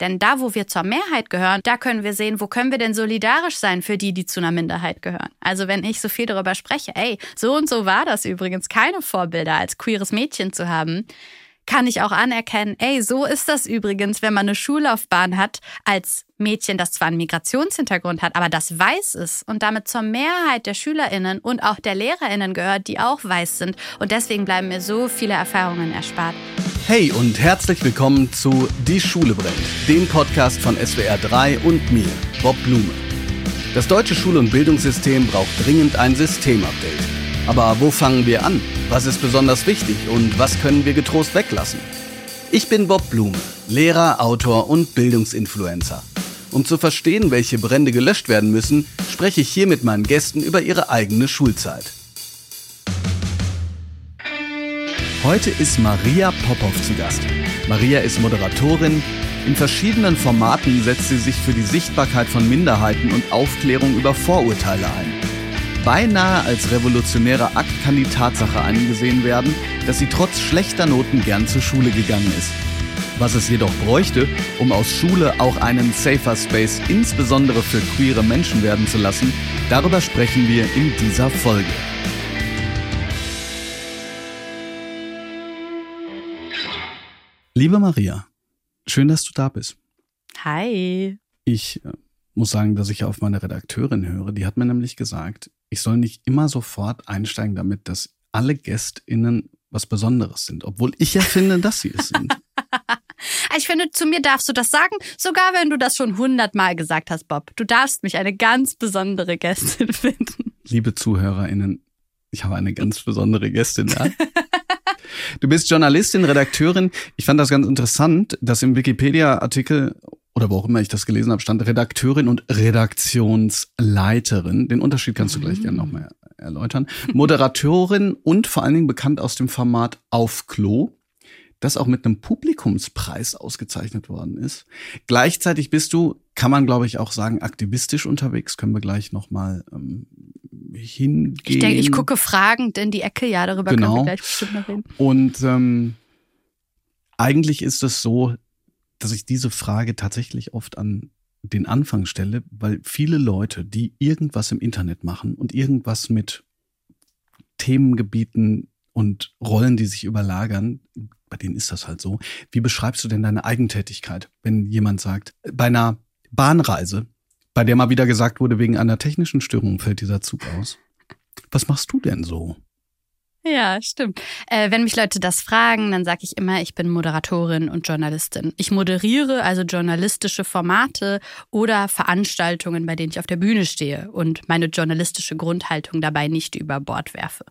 Denn da, wo wir zur Mehrheit gehören, da können wir sehen, wo können wir denn solidarisch sein für die, die zu einer Minderheit gehören. Also wenn ich so viel darüber spreche, ey, so und so war das übrigens, keine Vorbilder als queeres Mädchen zu haben, kann ich auch anerkennen, ey, so ist das übrigens, wenn man eine Schullaufbahn hat als Mädchen, das zwar einen Migrationshintergrund hat, aber das weiß ist und damit zur Mehrheit der Schülerinnen und auch der Lehrerinnen gehört, die auch weiß sind. Und deswegen bleiben mir so viele Erfahrungen erspart. Hey und herzlich willkommen zu Die Schule brennt, dem Podcast von SWR 3 und mir, Bob Blume. Das deutsche Schul- und Bildungssystem braucht dringend ein Systemupdate. Aber wo fangen wir an? Was ist besonders wichtig und was können wir getrost weglassen? Ich bin Bob Blume, Lehrer, Autor und Bildungsinfluencer. Um zu verstehen, welche Brände gelöscht werden müssen, spreche ich hier mit meinen Gästen über ihre eigene Schulzeit. Heute ist Maria Popov zu Gast. Maria ist Moderatorin. In verschiedenen Formaten setzt sie sich für die Sichtbarkeit von Minderheiten und Aufklärung über Vorurteile ein. Beinahe als revolutionärer Akt kann die Tatsache angesehen werden, dass sie trotz schlechter Noten gern zur Schule gegangen ist. Was es jedoch bräuchte, um aus Schule auch einen safer Space insbesondere für queere Menschen werden zu lassen, darüber sprechen wir in dieser Folge. Liebe Maria, schön, dass du da bist. Hi. Ich äh, muss sagen, dass ich auf meine Redakteurin höre. Die hat mir nämlich gesagt, ich soll nicht immer sofort einsteigen damit, dass alle GästInnen was Besonderes sind, obwohl ich ja finde, dass sie es sind. Ich finde, zu mir darfst du das sagen, sogar wenn du das schon hundertmal gesagt hast, Bob. Du darfst mich eine ganz besondere Gästin finden. Liebe ZuhörerInnen, ich habe eine ganz besondere Gästin da. Du bist Journalistin, Redakteurin. Ich fand das ganz interessant, dass im Wikipedia-Artikel oder wo auch immer ich das gelesen habe, stand Redakteurin und Redaktionsleiterin. Den Unterschied kannst du gleich gerne nochmal erläutern. Moderatorin und vor allen Dingen bekannt aus dem Format Auf Klo das auch mit einem Publikumspreis ausgezeichnet worden ist. Gleichzeitig bist du, kann man glaube ich auch sagen, aktivistisch unterwegs. Können wir gleich nochmal ähm, hingehen. Ich denke, ich gucke fragend in die Ecke, ja, darüber genau. können wir gleich bestimmt noch reden. Und ähm, eigentlich ist es so, dass ich diese Frage tatsächlich oft an den Anfang stelle, weil viele Leute, die irgendwas im Internet machen und irgendwas mit Themengebieten und Rollen, die sich überlagern, bei denen ist das halt so. Wie beschreibst du denn deine Eigentätigkeit, wenn jemand sagt, bei einer Bahnreise, bei der mal wieder gesagt wurde, wegen einer technischen Störung fällt dieser Zug aus? Was machst du denn so? Ja, stimmt. Äh, wenn mich Leute das fragen, dann sage ich immer, ich bin Moderatorin und Journalistin. Ich moderiere also journalistische Formate oder Veranstaltungen, bei denen ich auf der Bühne stehe und meine journalistische Grundhaltung dabei nicht über Bord werfe.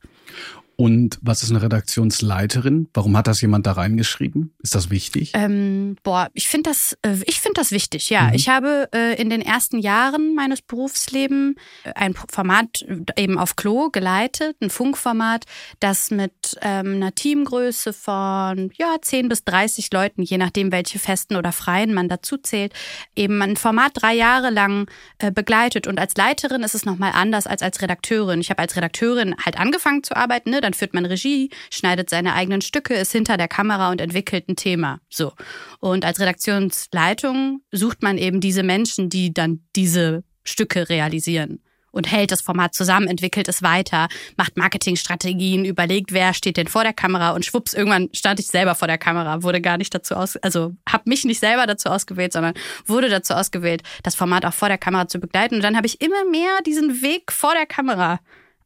Und was ist eine Redaktionsleiterin? Warum hat das jemand da reingeschrieben? Ist das wichtig? Ähm, boah, ich finde das, äh, ich finde das wichtig. Ja, mhm. ich habe äh, in den ersten Jahren meines Berufslebens äh, ein Format äh, eben auf Klo geleitet, ein Funkformat, das mit ähm, einer Teamgröße von ja 10 bis 30 Leuten, je nachdem welche festen oder freien man dazu zählt, eben ein Format drei Jahre lang äh, begleitet. Und als Leiterin ist es noch mal anders als als Redakteurin. Ich habe als Redakteurin halt angefangen zu arbeiten. Ne? Dann führt man Regie, schneidet seine eigenen Stücke, ist hinter der Kamera und entwickelt ein Thema. So. Und als Redaktionsleitung sucht man eben diese Menschen, die dann diese Stücke realisieren und hält das Format zusammen, entwickelt es weiter, macht Marketingstrategien, überlegt, wer steht denn vor der Kamera und schwupps, irgendwann stand ich selber vor der Kamera, wurde gar nicht dazu aus, also habe mich nicht selber dazu ausgewählt, sondern wurde dazu ausgewählt, das Format auch vor der Kamera zu begleiten und dann habe ich immer mehr diesen Weg vor der Kamera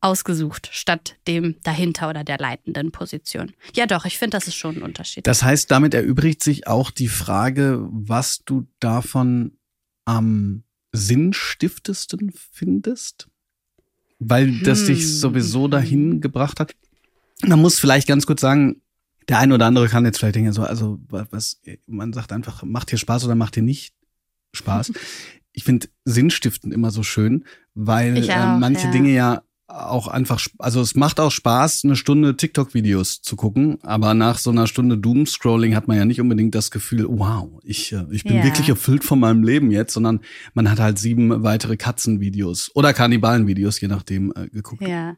ausgesucht, statt dem dahinter oder der leitenden Position. Ja, doch, ich finde, das ist schon ein Unterschied. Das heißt, damit erübrigt sich auch die Frage, was du davon am sinnstiftesten findest? Weil das hm. dich sowieso dahin gebracht hat. Man muss vielleicht ganz kurz sagen, der eine oder andere kann jetzt vielleicht denken, so, also was, man sagt einfach, macht dir Spaß oder macht dir nicht Spaß. ich finde Sinnstiften immer so schön, weil äh, auch, äh, manche ja. Dinge ja auch einfach, also es macht auch Spaß, eine Stunde TikTok-Videos zu gucken, aber nach so einer Stunde Doom-Scrolling hat man ja nicht unbedingt das Gefühl, wow, ich, äh, ich bin ja. wirklich erfüllt von meinem Leben jetzt, sondern man hat halt sieben weitere Katzenvideos oder Kannibalen-Videos, je nachdem, äh, geguckt. Ja.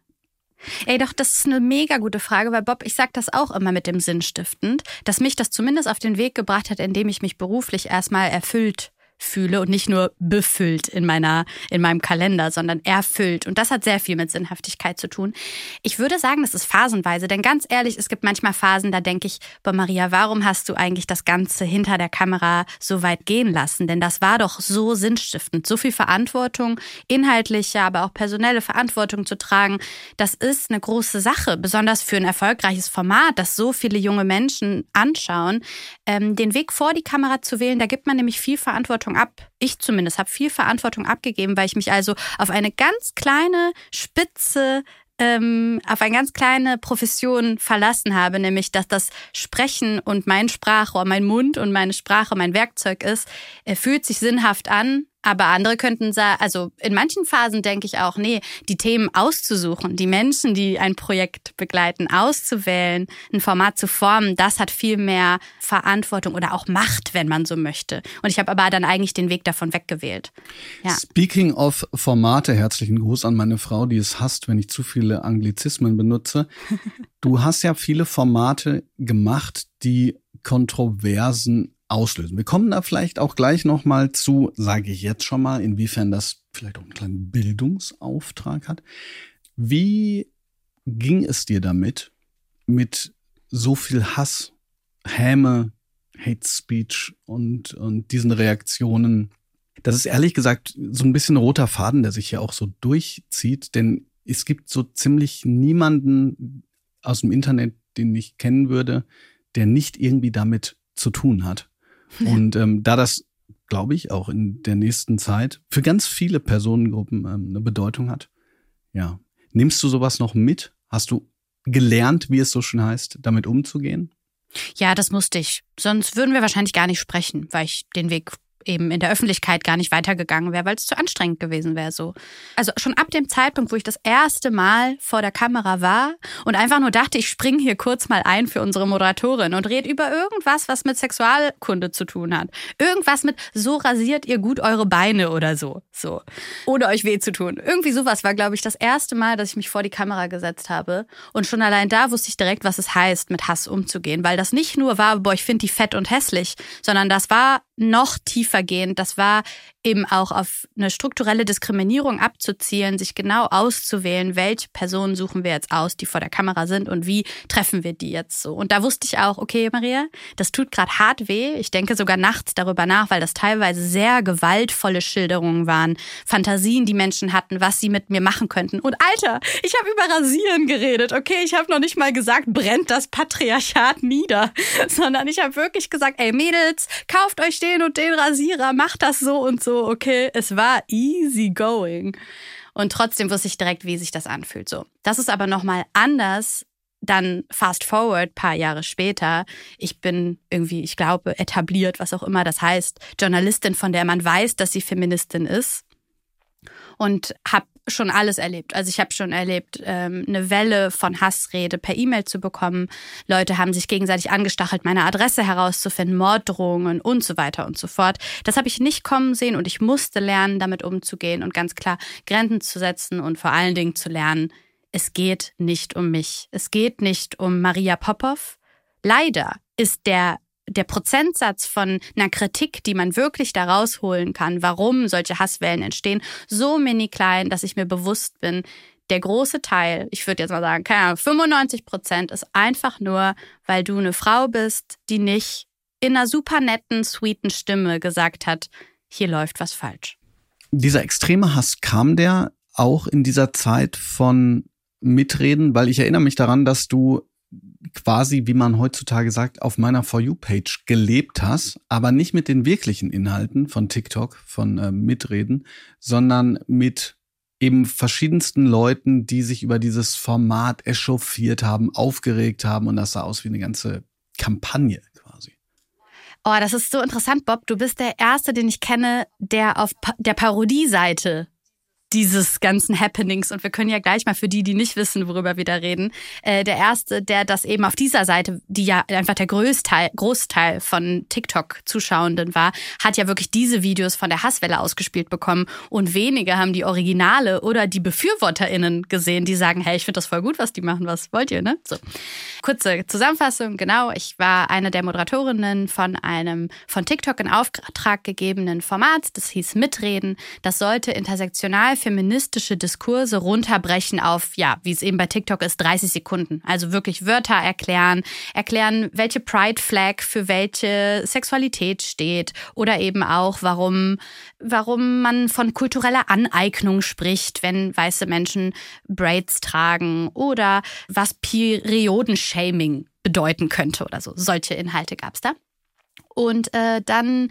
Ey, doch, das ist eine mega gute Frage, weil Bob, ich sag das auch immer mit dem Sinnstiftend, dass mich das zumindest auf den Weg gebracht hat, indem ich mich beruflich erstmal erfüllt fühle und nicht nur befüllt in meiner in meinem Kalender, sondern erfüllt und das hat sehr viel mit Sinnhaftigkeit zu tun. Ich würde sagen, das ist phasenweise, denn ganz ehrlich, es gibt manchmal Phasen, da denke ich, boah Maria, warum hast du eigentlich das ganze hinter der Kamera so weit gehen lassen? Denn das war doch so sinnstiftend, so viel Verantwortung, inhaltliche, aber auch personelle Verantwortung zu tragen. Das ist eine große Sache, besonders für ein erfolgreiches Format, das so viele junge Menschen anschauen. Ähm, den Weg vor die Kamera zu wählen, da gibt man nämlich viel Verantwortung Verantwortung ab. Ich zumindest habe viel Verantwortung abgegeben, weil ich mich also auf eine ganz kleine Spitze ähm, auf eine ganz kleine Profession verlassen habe, nämlich dass das Sprechen und mein Sprachrohr, mein Mund und meine Sprache mein Werkzeug ist, er fühlt sich sinnhaft an, aber andere könnten sagen, also in manchen Phasen denke ich auch, nee, die Themen auszusuchen, die Menschen, die ein Projekt begleiten, auszuwählen, ein Format zu formen, das hat viel mehr Verantwortung oder auch Macht, wenn man so möchte. Und ich habe aber dann eigentlich den Weg davon weggewählt. Ja. Speaking of Formate, herzlichen Gruß an meine Frau, die es hasst, wenn ich zu viele Anglizismen benutze. Du hast ja viele Formate gemacht, die Kontroversen auslösen. Wir kommen da vielleicht auch gleich nochmal zu, sage ich jetzt schon mal, inwiefern das vielleicht auch einen kleinen Bildungsauftrag hat. Wie ging es dir damit, mit so viel Hass, Häme, Hate Speech und, und diesen Reaktionen? Das ist ehrlich gesagt so ein bisschen roter Faden, der sich hier auch so durchzieht, denn es gibt so ziemlich niemanden aus dem Internet, den ich kennen würde, der nicht irgendwie damit zu tun hat. Und ähm, da das, glaube ich, auch in der nächsten Zeit für ganz viele Personengruppen ähm, eine Bedeutung hat, ja. Nimmst du sowas noch mit? Hast du gelernt, wie es so schön heißt, damit umzugehen? Ja, das musste ich. Sonst würden wir wahrscheinlich gar nicht sprechen, weil ich den Weg eben in der Öffentlichkeit gar nicht weitergegangen wäre, weil es zu anstrengend gewesen wäre so. Also schon ab dem Zeitpunkt, wo ich das erste Mal vor der Kamera war und einfach nur dachte, ich springe hier kurz mal ein für unsere Moderatorin und rede über irgendwas, was mit Sexualkunde zu tun hat. Irgendwas mit so rasiert ihr gut eure Beine oder so, so. Ohne euch weh zu tun. Irgendwie sowas war, glaube ich, das erste Mal, dass ich mich vor die Kamera gesetzt habe und schon allein da wusste ich direkt, was es heißt, mit Hass umzugehen, weil das nicht nur war, boah, ich finde die fett und hässlich, sondern das war noch tiefergehend. Das war eben auch auf eine strukturelle Diskriminierung abzuzielen, sich genau auszuwählen, welche Personen suchen wir jetzt aus, die vor der Kamera sind und wie treffen wir die jetzt so. Und da wusste ich auch, okay, Maria, das tut gerade hart weh. Ich denke sogar nachts darüber nach, weil das teilweise sehr gewaltvolle Schilderungen waren, Fantasien, die Menschen hatten, was sie mit mir machen könnten. Und Alter, ich habe über Rasieren geredet, okay? Ich habe noch nicht mal gesagt, brennt das Patriarchat nieder, sondern ich habe wirklich gesagt, ey Mädels, kauft euch den und den Rasierer, macht das so und so okay, es war easy going. Und trotzdem wusste ich direkt, wie sich das anfühlt. So. Das ist aber nochmal anders. Dann fast forward, paar Jahre später. Ich bin irgendwie, ich glaube, etabliert, was auch immer das heißt. Journalistin, von der man weiß, dass sie Feministin ist. Und habe schon alles erlebt. Also ich habe schon erlebt, ähm, eine Welle von Hassrede per E-Mail zu bekommen. Leute haben sich gegenseitig angestachelt, meine Adresse herauszufinden, Morddrohungen und so weiter und so fort. Das habe ich nicht kommen sehen und ich musste lernen, damit umzugehen und ganz klar Grenzen zu setzen und vor allen Dingen zu lernen, es geht nicht um mich. Es geht nicht um Maria Popov. Leider ist der der Prozentsatz von einer Kritik, die man wirklich da rausholen kann, warum solche Hasswellen entstehen, so mini klein, dass ich mir bewusst bin, der große Teil, ich würde jetzt mal sagen, keine Ahnung, 95 Prozent ist einfach nur, weil du eine Frau bist, die nicht in einer super netten, sweeten Stimme gesagt hat, hier läuft was falsch. Dieser extreme Hass kam der auch in dieser Zeit von Mitreden, weil ich erinnere mich daran, dass du quasi, wie man heutzutage sagt, auf meiner For You-Page gelebt hast, aber nicht mit den wirklichen Inhalten von TikTok, von äh, Mitreden, sondern mit eben verschiedensten Leuten, die sich über dieses Format echauffiert haben, aufgeregt haben und das sah aus wie eine ganze Kampagne quasi. Oh, das ist so interessant, Bob. Du bist der Erste, den ich kenne, der auf pa der Parodieseite dieses ganzen Happenings. Und wir können ja gleich mal für die, die nicht wissen, worüber wir da reden, äh, der erste, der das eben auf dieser Seite, die ja einfach der Großteil, Großteil von TikTok-Zuschauenden war, hat ja wirklich diese Videos von der Hasswelle ausgespielt bekommen. Und wenige haben die Originale oder die BefürworterInnen gesehen, die sagen, hey, ich finde das voll gut, was die machen, was wollt ihr, ne? So. Kurze Zusammenfassung, genau. Ich war eine der Moderatorinnen von einem von TikTok in Auftrag gegebenen Format. Das hieß Mitreden. Das sollte intersektional feministische Diskurse runterbrechen auf, ja, wie es eben bei TikTok ist, 30 Sekunden. Also wirklich Wörter erklären, erklären, welche Pride Flag für welche Sexualität steht oder eben auch, warum, warum man von kultureller Aneignung spricht, wenn weiße Menschen Braids tragen oder was Periodenshaming bedeuten könnte oder so. Solche Inhalte gab es da. Und äh, dann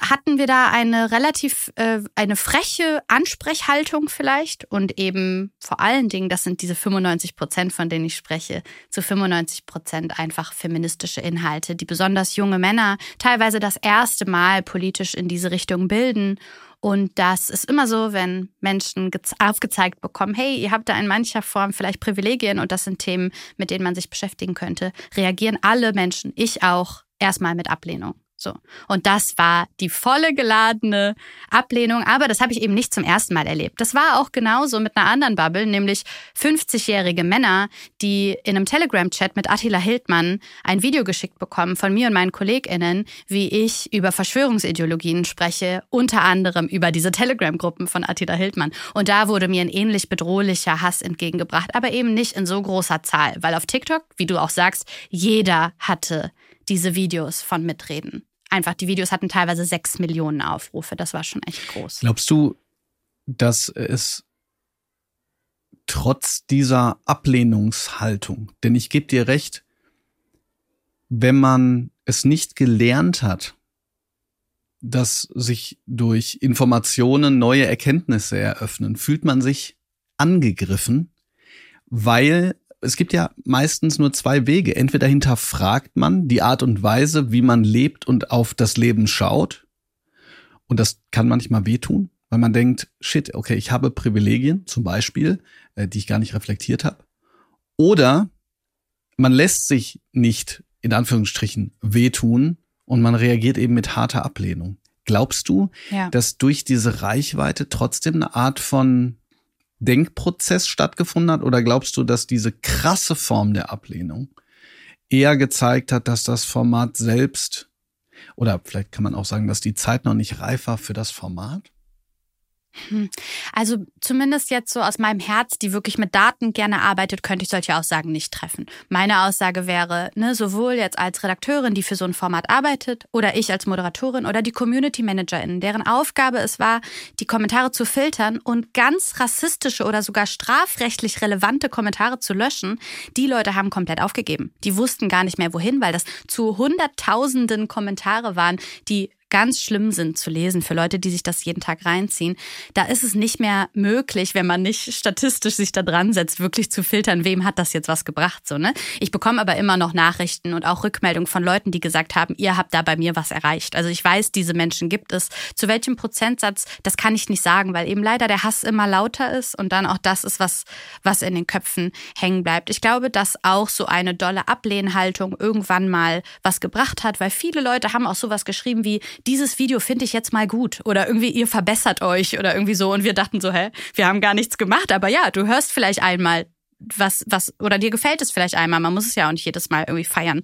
hatten wir da eine relativ, äh, eine freche Ansprechhaltung vielleicht und eben vor allen Dingen, das sind diese 95 Prozent, von denen ich spreche, zu 95 Prozent einfach feministische Inhalte, die besonders junge Männer teilweise das erste Mal politisch in diese Richtung bilden. Und das ist immer so, wenn Menschen aufgezeigt bekommen, hey, ihr habt da in mancher Form vielleicht Privilegien und das sind Themen, mit denen man sich beschäftigen könnte, reagieren alle Menschen, ich auch, erstmal mit Ablehnung. So. Und das war die volle geladene Ablehnung. Aber das habe ich eben nicht zum ersten Mal erlebt. Das war auch genauso mit einer anderen Bubble, nämlich 50-jährige Männer, die in einem Telegram-Chat mit Attila Hildmann ein Video geschickt bekommen von mir und meinen KollegInnen, wie ich über Verschwörungsideologien spreche, unter anderem über diese Telegram-Gruppen von Attila Hildmann. Und da wurde mir ein ähnlich bedrohlicher Hass entgegengebracht, aber eben nicht in so großer Zahl, weil auf TikTok, wie du auch sagst, jeder hatte diese Videos von Mitreden. Einfach, die Videos hatten teilweise sechs Millionen Aufrufe. Das war schon echt groß. Glaubst du, dass es trotz dieser Ablehnungshaltung, denn ich gebe dir recht, wenn man es nicht gelernt hat, dass sich durch Informationen neue Erkenntnisse eröffnen, fühlt man sich angegriffen, weil es gibt ja meistens nur zwei Wege. Entweder hinterfragt man die Art und Weise, wie man lebt und auf das Leben schaut. Und das kann manchmal wehtun, weil man denkt, shit, okay, ich habe Privilegien, zum Beispiel, äh, die ich gar nicht reflektiert habe. Oder man lässt sich nicht, in Anführungsstrichen, wehtun und man reagiert eben mit harter Ablehnung. Glaubst du, ja. dass durch diese Reichweite trotzdem eine Art von Denkprozess stattgefunden hat? Oder glaubst du, dass diese krasse Form der Ablehnung eher gezeigt hat, dass das Format selbst, oder vielleicht kann man auch sagen, dass die Zeit noch nicht reif war für das Format? Hm. Also zumindest jetzt so aus meinem Herz, die wirklich mit Daten gerne arbeitet, könnte ich solche Aussagen nicht treffen. Meine Aussage wäre, ne, sowohl jetzt als Redakteurin, die für so ein Format arbeitet, oder ich als Moderatorin oder die Community Managerin, deren Aufgabe es war, die Kommentare zu filtern und ganz rassistische oder sogar strafrechtlich relevante Kommentare zu löschen, die Leute haben komplett aufgegeben. Die wussten gar nicht mehr wohin, weil das zu hunderttausenden Kommentare waren, die ganz schlimm sind zu lesen für Leute, die sich das jeden Tag reinziehen, da ist es nicht mehr möglich, wenn man nicht statistisch sich da dran setzt, wirklich zu filtern, wem hat das jetzt was gebracht, so, ne? Ich bekomme aber immer noch Nachrichten und auch Rückmeldungen von Leuten, die gesagt haben, ihr habt da bei mir was erreicht. Also ich weiß, diese Menschen gibt es. Zu welchem Prozentsatz, das kann ich nicht sagen, weil eben leider der Hass immer lauter ist und dann auch das ist, was, was in den Köpfen hängen bleibt. Ich glaube, dass auch so eine dolle Ablehnhaltung irgendwann mal was gebracht hat, weil viele Leute haben auch sowas geschrieben wie, dieses Video finde ich jetzt mal gut oder irgendwie ihr verbessert euch oder irgendwie so. Und wir dachten so, hä, wir haben gar nichts gemacht, aber ja, du hörst vielleicht einmal was, was, oder dir gefällt es vielleicht einmal. Man muss es ja auch nicht jedes Mal irgendwie feiern.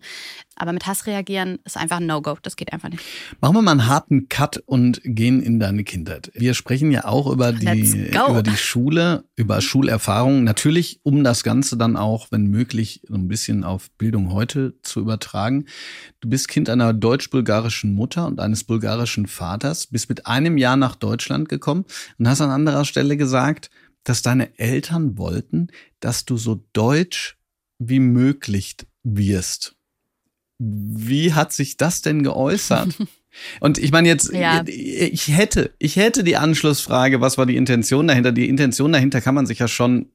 Aber mit Hass reagieren ist einfach ein No-Go. Das geht einfach nicht. Machen wir mal einen harten Cut und gehen in deine Kindheit. Wir sprechen ja auch über die, über die Schule, über Schulerfahrungen. Natürlich, um das Ganze dann auch, wenn möglich, so ein bisschen auf Bildung heute zu übertragen. Du bist Kind einer deutsch-bulgarischen Mutter und eines bulgarischen Vaters, bist mit einem Jahr nach Deutschland gekommen und hast an anderer Stelle gesagt, dass deine Eltern wollten, dass du so deutsch wie möglich wirst. Wie hat sich das denn geäußert? Und ich meine jetzt, ja. ich hätte, ich hätte die Anschlussfrage, was war die Intention dahinter? Die Intention dahinter kann man sich ja schon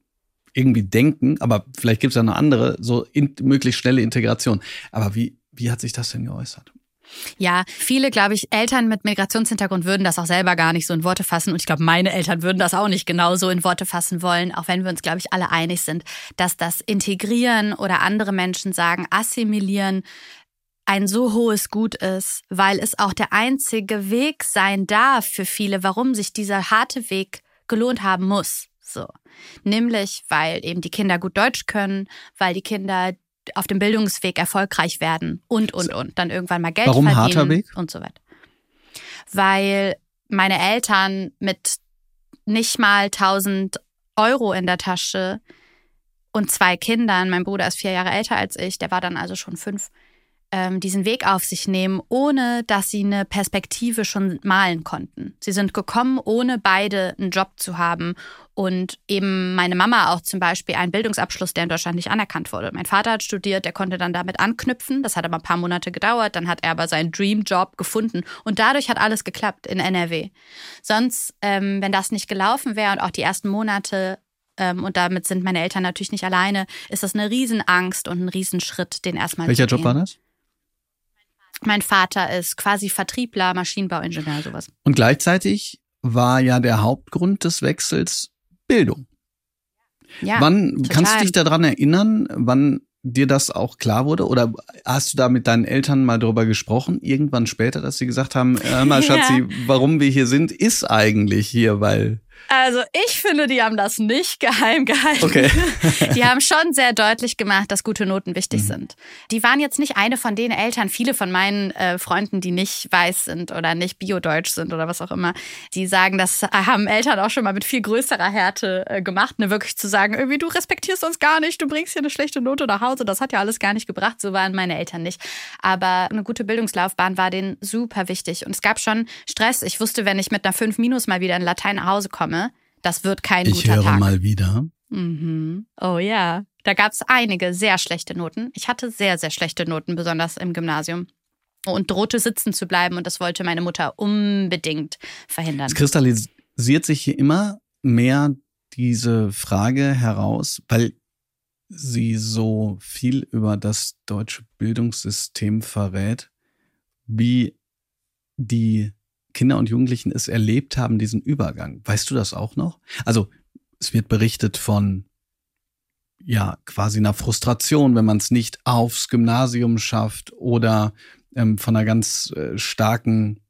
irgendwie denken, aber vielleicht gibt es ja eine andere, so in, möglichst schnelle Integration. Aber wie, wie hat sich das denn geäußert? Ja, viele, glaube ich, Eltern mit Migrationshintergrund würden das auch selber gar nicht so in Worte fassen. Und ich glaube, meine Eltern würden das auch nicht genau so in Worte fassen wollen, auch wenn wir uns, glaube ich, alle einig sind, dass das Integrieren oder andere Menschen sagen, assimilieren, ein so hohes Gut ist, weil es auch der einzige Weg sein darf für viele, warum sich dieser harte Weg gelohnt haben muss. So. Nämlich, weil eben die Kinder gut Deutsch können, weil die Kinder auf dem Bildungsweg erfolgreich werden und, und, und. Dann irgendwann mal Geld Warum verdienen. harter Weg? Und so weiter. Weil meine Eltern mit nicht mal 1000 Euro in der Tasche und zwei Kindern, mein Bruder ist vier Jahre älter als ich, der war dann also schon fünf, ähm, diesen Weg auf sich nehmen, ohne dass sie eine Perspektive schon malen konnten. Sie sind gekommen, ohne beide einen Job zu haben und eben meine Mama auch zum Beispiel einen Bildungsabschluss, der in Deutschland nicht anerkannt wurde. Mein Vater hat studiert, der konnte dann damit anknüpfen. Das hat aber ein paar Monate gedauert. Dann hat er aber seinen Dream-Job gefunden. Und dadurch hat alles geklappt in NRW. Sonst, ähm, wenn das nicht gelaufen wäre und auch die ersten Monate ähm, und damit sind meine Eltern natürlich nicht alleine, ist das eine Riesenangst und ein Riesenschritt, den erstmal Welcher zu Job war das? Mein Vater ist quasi Vertriebler, Maschinenbauingenieur, sowas. Und gleichzeitig war ja der Hauptgrund des Wechsels Bildung. Ja, wann total. kannst du dich daran erinnern, wann dir das auch klar wurde? Oder hast du da mit deinen Eltern mal drüber gesprochen, irgendwann später, dass sie gesagt haben, hör mal, Ja. Schatzi, warum wir hier sind, ist eigentlich hier, weil. Also ich finde, die haben das nicht geheim gehalten. Okay. Die haben schon sehr deutlich gemacht, dass gute Noten wichtig Mhm. sind. Die waren jetzt nicht eine von den Eltern, viele von meinen äh, Freunden, die nicht weiß sind oder nicht biodeutsch sind oder was auch immer, die sagen, das haben Eltern auch schon mal mit viel größerer Härte äh, gemacht, ne, wirklich zu sagen, irgendwie du respektierst uns gar nicht, du bringst hier eine schlechte Note nach Hause, das hat ja alles gar nicht gebracht, so waren meine Eltern nicht. Aber eine gute Bildungslaufbahn war denen super wichtig und es gab schon Stress. Ich wusste, wenn ich mit einer 5 minus mal wieder in Latein nach Hause komme, das wird kein Ich guter höre Tag. mal wieder. Mhm. Oh ja. Da gab es einige sehr schlechte Noten. Ich hatte sehr, sehr schlechte Noten, besonders im Gymnasium. Und drohte sitzen zu bleiben und das wollte meine Mutter unbedingt verhindern. Es kristallisiert sich hier immer mehr diese Frage heraus, weil sie so viel über das deutsche Bildungssystem verrät, wie die Kinder und Jugendlichen es erlebt haben, diesen Übergang. Weißt du das auch noch? Also es wird berichtet von ja quasi einer Frustration, wenn man es nicht aufs Gymnasium schafft oder ähm, von einer ganz äh, starken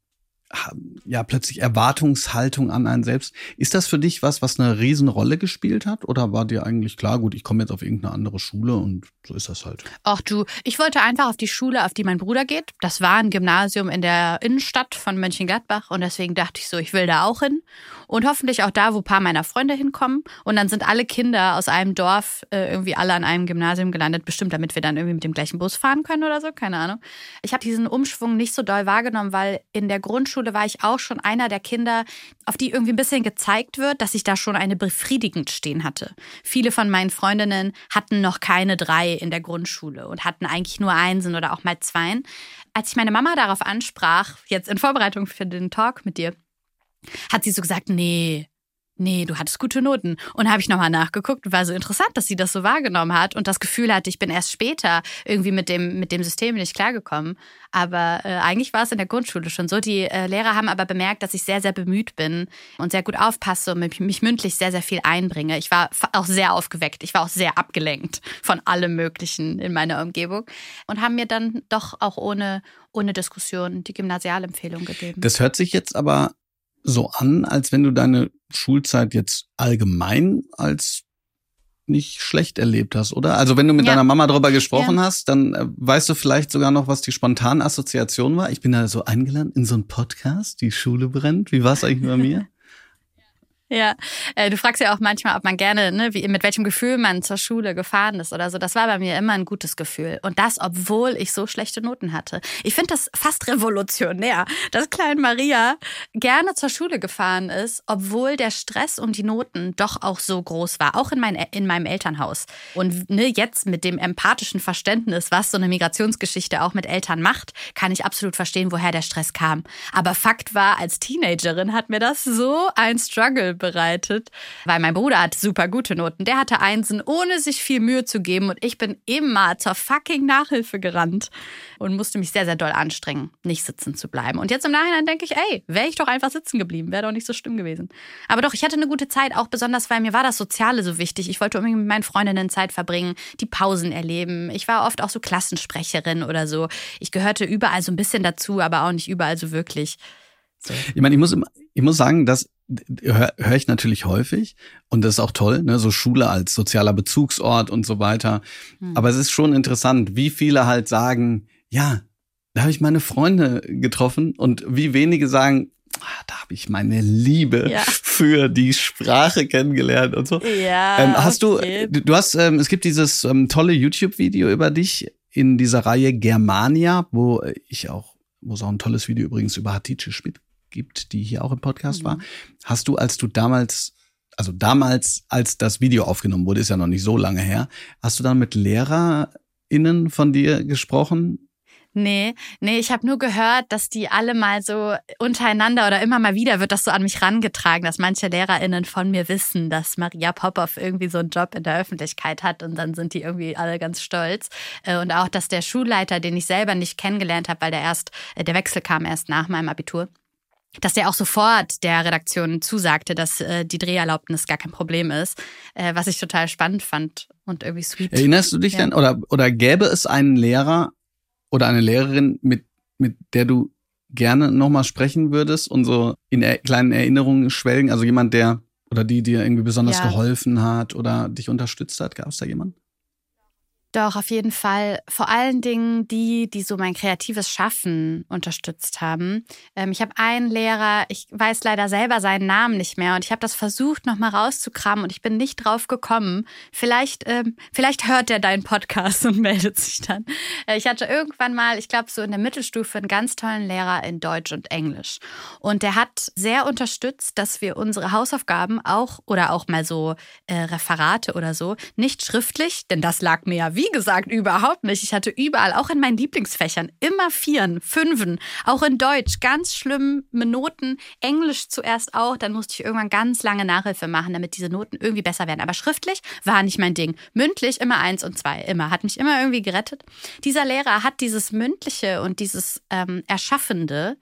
ja plötzlich Erwartungshaltung an einen selbst. Ist das für dich was, was eine Riesenrolle gespielt hat? Oder war dir eigentlich klar, gut, ich komme jetzt auf irgendeine andere Schule und so ist das halt? Ach du, ich wollte einfach auf die Schule, auf die mein Bruder geht. Das war ein Gymnasium in der Innenstadt von Mönchengladbach und deswegen dachte ich so, ich will da auch hin und hoffentlich auch da, wo ein paar meiner Freunde hinkommen. Und dann sind alle Kinder aus einem Dorf äh, irgendwie alle an einem Gymnasium gelandet, bestimmt damit wir dann irgendwie mit dem gleichen Bus fahren können oder so, keine Ahnung. Ich habe diesen Umschwung nicht so doll wahrgenommen, weil in der Grundschule war ich auch schon einer der Kinder, auf die irgendwie ein bisschen gezeigt wird, dass ich da schon eine befriedigend stehen hatte. Viele von meinen Freundinnen hatten noch keine drei in der Grundschule und hatten eigentlich nur Einsen oder auch mal Zweien. Als ich meine Mama darauf ansprach, jetzt in Vorbereitung für den Talk mit dir, hat sie so gesagt, nee, nee, du hattest gute Noten. Und habe ich nochmal nachgeguckt war so interessant, dass sie das so wahrgenommen hat und das Gefühl hatte, ich bin erst später irgendwie mit dem, mit dem System nicht klargekommen. Aber äh, eigentlich war es in der Grundschule schon so. Die äh, Lehrer haben aber bemerkt, dass ich sehr, sehr bemüht bin und sehr gut aufpasse und mich, mich mündlich sehr, sehr viel einbringe. Ich war auch sehr aufgeweckt. Ich war auch sehr abgelenkt von allem Möglichen in meiner Umgebung und haben mir dann doch auch ohne, ohne Diskussion die Gymnasialempfehlung gegeben. Das hört sich jetzt aber so an, als wenn du deine Schulzeit jetzt allgemein als nicht schlecht erlebt hast, oder? Also wenn du mit Ja. deiner Mama darüber gesprochen hast, dann äh, weißt du vielleicht sogar noch, was die spontane Assoziation war. Ich bin da so eingeladen in so einen Podcast, die Schule brennt. Wie war es eigentlich bei mir? Ja, äh, du fragst ja auch manchmal, ob man gerne, ne, wie, mit welchem Gefühl man zur Schule gefahren ist oder so. Das war bei mir immer ein gutes Gefühl. Und das, obwohl ich so schlechte Noten hatte. Ich finde das fast revolutionär, dass Klein Maria gerne zur Schule gefahren ist, obwohl der Stress um die Noten doch auch so groß war. Auch in, mein, in meinem Elternhaus. Und ne, jetzt mit dem empathischen Verständnis, was so eine Migrationsgeschichte auch mit Eltern macht, kann ich absolut verstehen, woher der Stress kam. Aber Fakt war, als Teenagerin hat mir das so ein Struggle bereitet, weil mein Bruder hat super gute Noten. Der hatte Einsen, ohne sich viel Mühe zu geben und ich bin immer zur fucking Nachhilfe gerannt und musste mich sehr, sehr doll anstrengen, nicht sitzen zu bleiben. Und jetzt im Nachhinein denke ich, ey, wäre ich doch einfach sitzen geblieben, wäre doch nicht so schlimm gewesen. Aber doch, ich hatte eine gute Zeit, auch besonders, weil mir war das Soziale so wichtig. Ich wollte unbedingt mit meinen Freundinnen Zeit verbringen, die Pausen erleben. Ich war oft auch so Klassensprecherin oder so. Ich gehörte überall so ein bisschen dazu, aber auch nicht überall so wirklich. So. Ich meine, ich muss, ich muss sagen, dass höre hör ich natürlich häufig und das ist auch toll, ne, so Schule als sozialer Bezugsort und so weiter. Hm. Aber es ist schon interessant, wie viele halt sagen, ja, da habe ich meine Freunde getroffen und wie wenige sagen, ah, da habe ich meine Liebe ja. für die Sprache kennengelernt und so. Ja. Ähm, hast du, du hast, ähm, es gibt dieses ähm, tolle YouTube-Video über dich in dieser Reihe Germania, wo ich auch, wo es auch ein tolles Video übrigens über Hatice Schmidt gibt, die hier auch im Podcast mhm. war. Hast du, als du damals, also damals, als das Video aufgenommen wurde, ist ja noch nicht so lange her, hast du dann mit LehrerInnen von dir gesprochen? Nee, nee, ich habe nur gehört, dass die alle mal so untereinander oder immer mal wieder wird das so an mich rangetragen, dass manche LehrerInnen von mir wissen, dass Maria Popov irgendwie so einen Job in der Öffentlichkeit hat und dann sind die irgendwie alle ganz stolz. Äh, und auch, dass der Schulleiter, den ich selber nicht kennengelernt habe, weil der erst, äh, der Wechsel kam erst nach meinem Abitur, dass der auch sofort der Redaktion zusagte, dass äh, die Dreherlaubnis gar kein Problem ist, äh, was ich total spannend fand und irgendwie sweet. Erinnerst du dich ja. denn oder oder gäbe es einen Lehrer oder eine Lehrerin, mit mit der du gerne nochmal sprechen würdest und so in er kleinen Erinnerungen schwelgen? Also jemand, der oder die dir irgendwie besonders ja. geholfen hat oder dich unterstützt hat? Gab es da jemanden? Doch, auf jeden Fall. Vor allen Dingen die, die so mein kreatives Schaffen unterstützt haben. Ähm, ich habe einen Lehrer, ich weiß leider selber seinen Namen nicht mehr und ich habe das versucht, nochmal rauszukramen und ich bin nicht drauf gekommen. Vielleicht, ähm, vielleicht hört er deinen Podcast und meldet sich dann. Äh, ich hatte irgendwann mal, ich glaube, so in der Mittelstufe einen ganz tollen Lehrer in Deutsch und Englisch. Und der hat sehr unterstützt, dass wir unsere Hausaufgaben auch oder auch mal so äh, Referate oder so nicht schriftlich, denn das lag mir ja wie wie gesagt überhaupt nicht. Ich hatte überall, auch in meinen Lieblingsfächern, immer Vieren, Fünfen, auch in Deutsch, ganz schlimme Noten, Englisch zuerst auch. Dann musste ich irgendwann ganz lange Nachhilfe machen, damit diese Noten irgendwie besser werden. Aber schriftlich war nicht mein Ding. Mündlich immer eins und zwei, immer. Hat mich immer irgendwie gerettet. Dieser Lehrer hat dieses Mündliche und dieses ähm, Erschaffende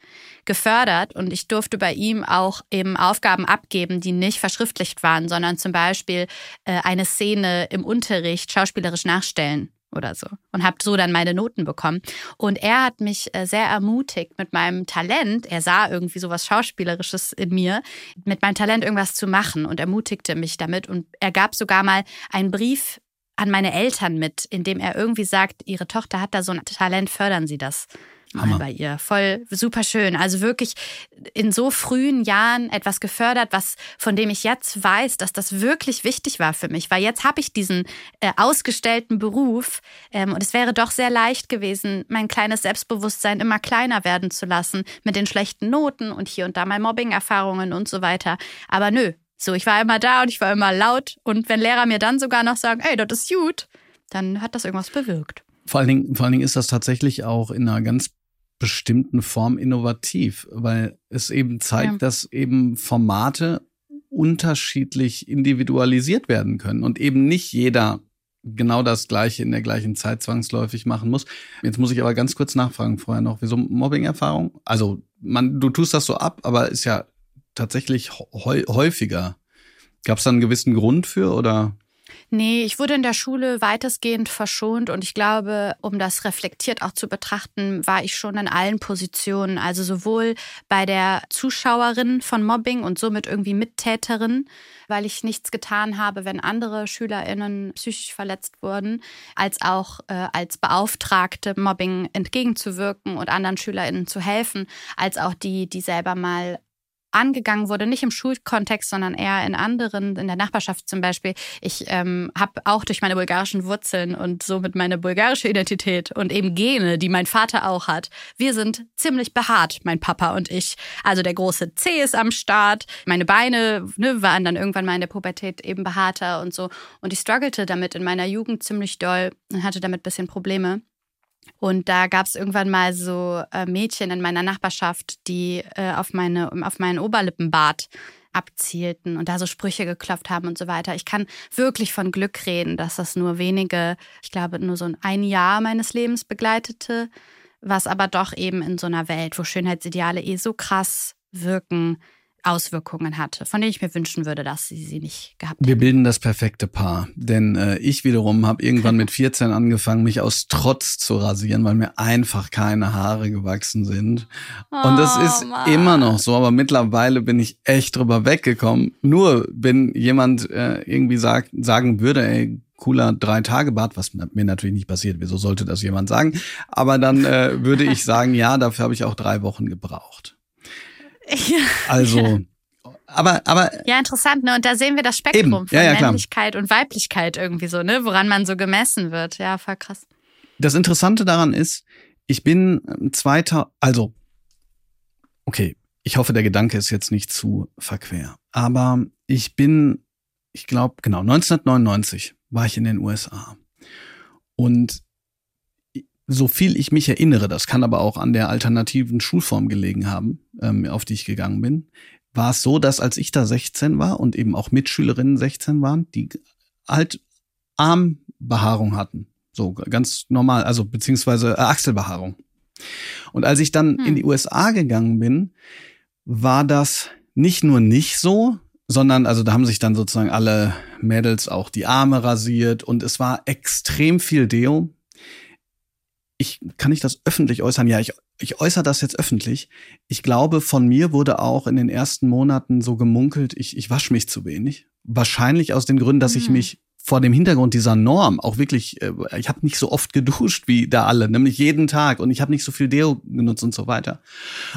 gefördert und ich durfte bei ihm auch eben Aufgaben abgeben, die nicht verschriftlicht waren, sondern zum Beispiel äh, eine Szene im Unterricht schauspielerisch nachstellen oder so und habe so dann meine Noten bekommen. Und er hat mich äh, sehr ermutigt mit meinem Talent. Er sah irgendwie so was Schauspielerisches in mir, mit meinem Talent irgendwas zu machen und ermutigte mich damit. Und er gab sogar mal einen Brief an meine Eltern mit, in dem er irgendwie sagt, ihre Tochter hat da so ein Talent, fördern Sie das mal bei ihr. Voll super schön. Also wirklich in so frühen Jahren etwas gefördert, was von dem ich jetzt weiß, dass das wirklich wichtig war für mich, weil jetzt habe ich diesen äh, ausgestellten Beruf ähm, und es wäre doch sehr leicht gewesen, mein kleines Selbstbewusstsein immer kleiner werden zu lassen mit den schlechten Noten und hier und da mal Mobbing-Erfahrungen und so weiter. Aber nö, so ich war immer da und ich war immer laut und wenn Lehrer mir dann sogar noch sagen, ey, das ist gut, dann hat das irgendwas bewirkt. Vor allen, Dingen, vor allen Dingen ist das tatsächlich auch in einer ganz bestimmten Form innovativ, weil es eben zeigt, ja. dass eben Formate unterschiedlich individualisiert werden können und eben nicht jeder genau das Gleiche in der gleichen Zeit zwangsläufig machen muss. Jetzt muss ich aber ganz kurz nachfragen vorher noch, wieso Mobbing-Erfahrung? Also man, du tust das so ab, aber ist ja tatsächlich häufiger. Gab es da einen gewissen Grund für oder? Nee, ich wurde in der Schule weitestgehend verschont und ich glaube, um das reflektiert auch zu betrachten, war ich schon in allen Positionen. Also sowohl bei der Zuschauerin von Mobbing und somit irgendwie Mittäterin, weil ich nichts getan habe, wenn andere SchülerInnen psychisch verletzt wurden, als auch äh, als Beauftragte Mobbing entgegenzuwirken und anderen SchülerInnen zu helfen, als auch die, die selber mal angegangen wurde, nicht im Schulkontext, sondern eher in anderen, in der Nachbarschaft zum Beispiel. Ich ähm, habe auch durch meine bulgarischen Wurzeln und somit meine bulgarische Identität und eben Gene, die mein Vater auch hat. Wir sind ziemlich behaart, mein Papa und ich. Also der große C ist am Start. Meine Beine ne, waren dann irgendwann mal in der Pubertät eben behaarter und so. Und ich struggelte damit in meiner Jugend ziemlich doll und hatte damit bisschen Probleme. Und da gab es irgendwann mal so äh, Mädchen in meiner Nachbarschaft, die äh, auf, meine, auf meinen Oberlippenbart abzielten und da so Sprüche geklopft haben und so weiter. Ich kann wirklich von Glück reden, dass das nur wenige, ich glaube, nur so ein Jahr meines Lebens begleitete, was aber doch eben in so einer Welt, wo Schönheitsideale eh so krass wirken, Auswirkungen hatte, von denen ich mir wünschen würde, dass sie sie nicht gehabt hätten. Wir bilden das perfekte Paar, denn äh, ich wiederum habe irgendwann mit 14 angefangen, mich aus Trotz zu rasieren, weil mir einfach keine Haare gewachsen sind. Und das ist oh, immer noch so, aber mittlerweile bin ich echt drüber weggekommen. Nur wenn jemand äh, irgendwie sagt, sagen würde, ey, cooler Drei-Tage-Bart, was mir natürlich nicht passiert. Wieso sollte das jemand sagen? Aber dann äh, würde ich sagen, ja, dafür habe ich auch drei Wochen gebraucht. Ja, also, aber, aber. Ja, interessant, ne? Und da sehen wir das Spektrum eben. von ja, Männlichkeit und Weiblichkeit irgendwie so, ne? Woran man so gemessen wird. Ja, voll krass. Das Interessante daran ist, ich bin zweiter, also, okay, ich hoffe, der Gedanke ist jetzt nicht zu verquer. Aber ich bin, ich glaube, genau, 1999 war ich in den USA. Und so viel ich mich erinnere, das kann aber auch an der alternativen Schulform gelegen haben, ähm, auf die ich gegangen bin, war es so, dass als ich da 16 war und eben auch Mitschülerinnen 16 waren, die halt Armbehaarung hatten. So ganz normal, also beziehungsweise äh, Achselbehaarung. Und als ich dann hm. in die USA gegangen bin, war das nicht nur nicht so, sondern also da haben sich dann sozusagen alle Mädels auch die Arme rasiert und es war extrem viel Deo ich kann ich das öffentlich äußern? Ja, ich, ich äußere das jetzt öffentlich. Ich glaube, von mir wurde auch in den ersten Monaten so gemunkelt, ich, ich wasche mich zu wenig. Wahrscheinlich aus den Gründen, dass mhm. ich mich vor dem Hintergrund dieser Norm auch wirklich, äh, ich habe nicht so oft geduscht wie da alle, nämlich jeden Tag und ich habe nicht so viel Deo genutzt und so weiter.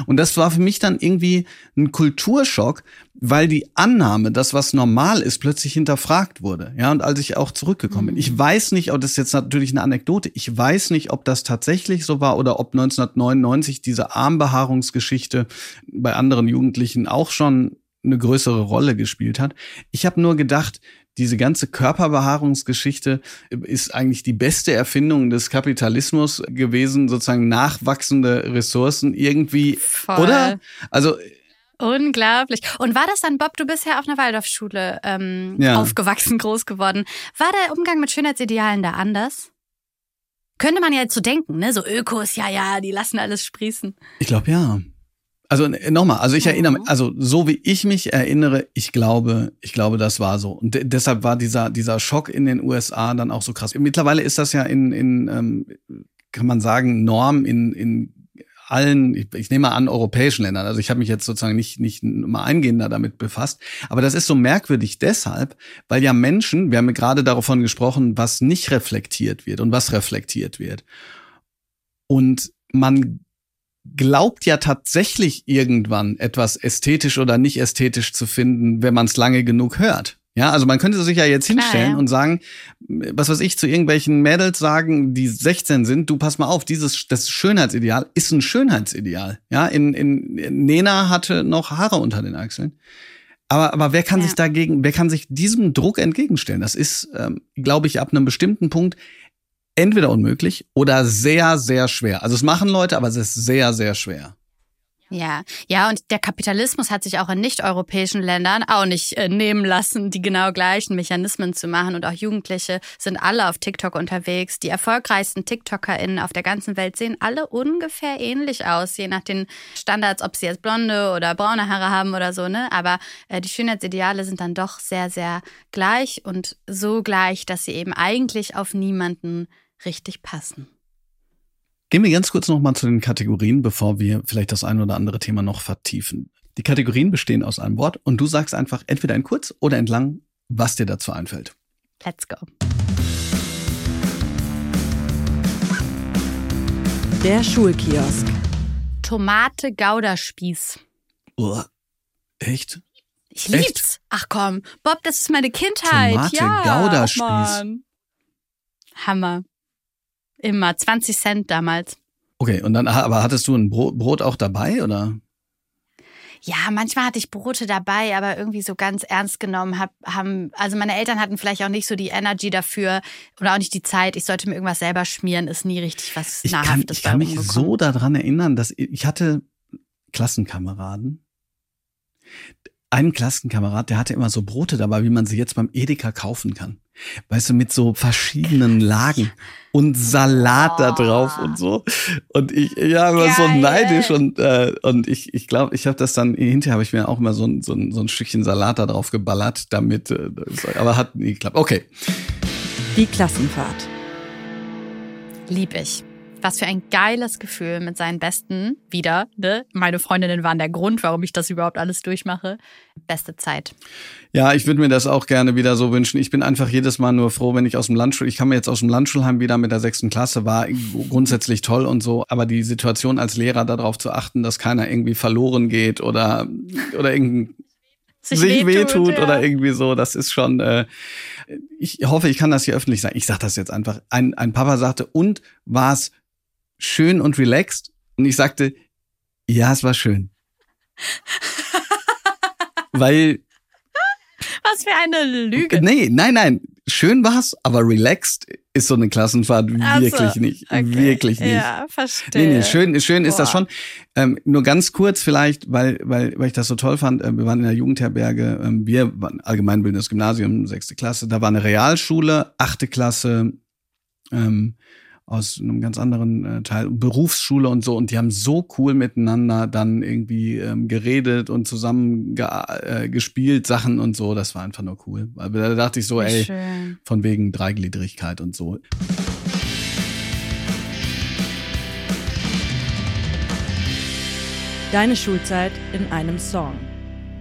Und das war für mich dann irgendwie ein Kulturschock, weil die Annahme, dass was normal ist, plötzlich hinterfragt wurde. Ja, und als ich auch zurückgekommen bin, ich mhm. weiß nicht, ob das ist jetzt natürlich eine Anekdote, ich weiß nicht, ob das tatsächlich so war oder ob 1999 diese Armbehaarungsgeschichte bei anderen Jugendlichen auch schon eine größere Rolle gespielt hat. Ich habe nur gedacht, diese ganze Körperbehaarungsgeschichte ist eigentlich die beste Erfindung des Kapitalismus gewesen, sozusagen nachwachsende Ressourcen irgendwie, Voll. oder? Also Unglaublich. Und war das dann, Bob, du bist ja auf einer Waldorfschule ähm, ja. aufgewachsen, groß geworden. War der Umgang mit Schönheitsidealen da anders? Könnte man ja jetzt so denken, ne? So Ökos, ja, ja, die lassen alles sprießen. Ich glaube ja. Also nochmal, also ich erinnere mich, also so wie ich mich erinnere, ich glaube, ich glaube, das war so. Und de deshalb war dieser, dieser Schock in den USA dann auch so krass. Mittlerweile ist das ja in, in ähm, kann man sagen, Norm in, in allen, ich, ich nehme mal an, europäischen Ländern. Also ich habe mich jetzt sozusagen nicht, nicht mal eingehender damit befasst. Aber das ist so merkwürdig deshalb, weil ja Menschen, wir haben ja gerade davon gesprochen, was nicht reflektiert wird und was reflektiert wird. Und man glaubt ja tatsächlich irgendwann etwas ästhetisch oder nicht ästhetisch zu finden, wenn man es lange genug hört. Ja, also man könnte sich ja jetzt hinstellen Klar, ja. und sagen, was weiß ich, zu irgendwelchen Mädels sagen, die 16 sind, du pass mal auf, dieses das Schönheitsideal ist ein Schönheitsideal. Ja, in, in, in Nena hatte noch Haare unter den Achseln. Aber, aber wer kann ja. sich dagegen, wer kann sich diesem Druck entgegenstellen? Das ist, ähm, glaube ich, ab einem bestimmten Punkt entweder unmöglich oder sehr, sehr schwer. Also es machen Leute, aber es ist sehr, sehr schwer. Ja, ja, und der Kapitalismus hat sich auch in nicht-europäischen Ländern auch nicht äh, nehmen lassen, die genau gleichen Mechanismen zu machen. Und auch Jugendliche sind alle auf TikTok unterwegs. Die erfolgreichsten TikTokerInnen auf der ganzen Welt sehen alle ungefähr ähnlich aus, je nach den Standards, ob sie jetzt blonde oder braune Haare haben oder so, ne? Aber äh, die Schönheitsideale sind dann doch sehr, sehr gleich und so gleich, dass sie eben eigentlich auf niemanden richtig passen. Gehen wir ganz kurz nochmal zu den Kategorien, bevor wir vielleicht das ein oder andere Thema noch vertiefen. Die Kategorien bestehen aus einem Wort und du sagst einfach entweder in kurz oder entlang, was dir dazu einfällt. Let's go. Der Schulkiosk. Tomate Gouderspieß. Oh, echt? Ich lieb's. Echt? Ach komm, Bob, das ist meine Kindheit. Tomate ja, Gouderspieß. Hammer. Immer 20 Cent damals. Okay, und dann, aber hattest du ein Brot, auch dabei oder? Ja, manchmal hatte ich Brote dabei, aber irgendwie so ganz ernst genommen hab, haben, also meine Eltern hatten vielleicht auch nicht so die Energy dafür oder auch nicht die Zeit. Ich sollte mir irgendwas selber schmieren, ist nie richtig was ich Nahrhaftes. Kann, ich kann mich so daran erinnern, dass ich hatte Klassenkameraden. Ein Klassenkamerad, der hatte immer so Brote dabei, wie man sie jetzt beim Edeka kaufen kann. Weißt du, mit so verschiedenen Lagen und Salat oh. da drauf und so. Und ich, ja, war so neidisch und äh, und ich, ich glaube, ich habe das dann hinterher habe ich mir auch mal so ein, so ein so ein Stückchen Salat da drauf geballert, damit, äh, aber hat nie geklappt. Okay. Die Klassenfahrt. Lieb ich. Was für ein geiles Gefühl mit seinen Besten wieder. Ne? Meine Freundinnen waren der Grund, warum ich das überhaupt alles durchmache. Beste Zeit. Ja, ich würde mir das auch gerne wieder so wünschen. Ich bin einfach jedes Mal nur froh, wenn ich aus dem Landschul, ich kam jetzt aus dem Landschulheim wieder mit der sechsten Klasse, war grundsätzlich toll und so. Aber die Situation als Lehrer darauf zu achten, dass keiner irgendwie verloren geht oder, oder irgendein sich, sich wehtut, wehtut ja. oder irgendwie so. Das ist schon. Äh, ich hoffe, ich kann das hier öffentlich sagen. Ich sage das jetzt einfach. Ein, ein Papa sagte, und war es schön und relaxed? Und ich sagte, ja, es war schön. Weil. Was für eine Lüge. Nee, nein, nein. Schön war's, aber relaxed ist so eine Klassenfahrt also, wirklich nicht. Okay. Wirklich nicht. Ja, verstehe. Nee, nee, schön, schön ist das schon. Ähm, nur ganz kurz vielleicht, weil, weil, weil ich das so toll fand. Äh, wir waren in der Jugendherberge. Ähm, wir waren allgemeinbildendes Gymnasium, sechste Klasse. Da war eine Realschule, achte Klasse. Ähm, aus einem ganz anderen äh, Teil, Berufsschule und so. Und die haben so cool miteinander dann irgendwie ähm, geredet und zusammen ge äh, gespielt, Sachen und so. Das war einfach nur cool. Aber da dachte ich so, ey, Schön. von wegen Dreigliedrigkeit und so. Deine Schulzeit in einem Song.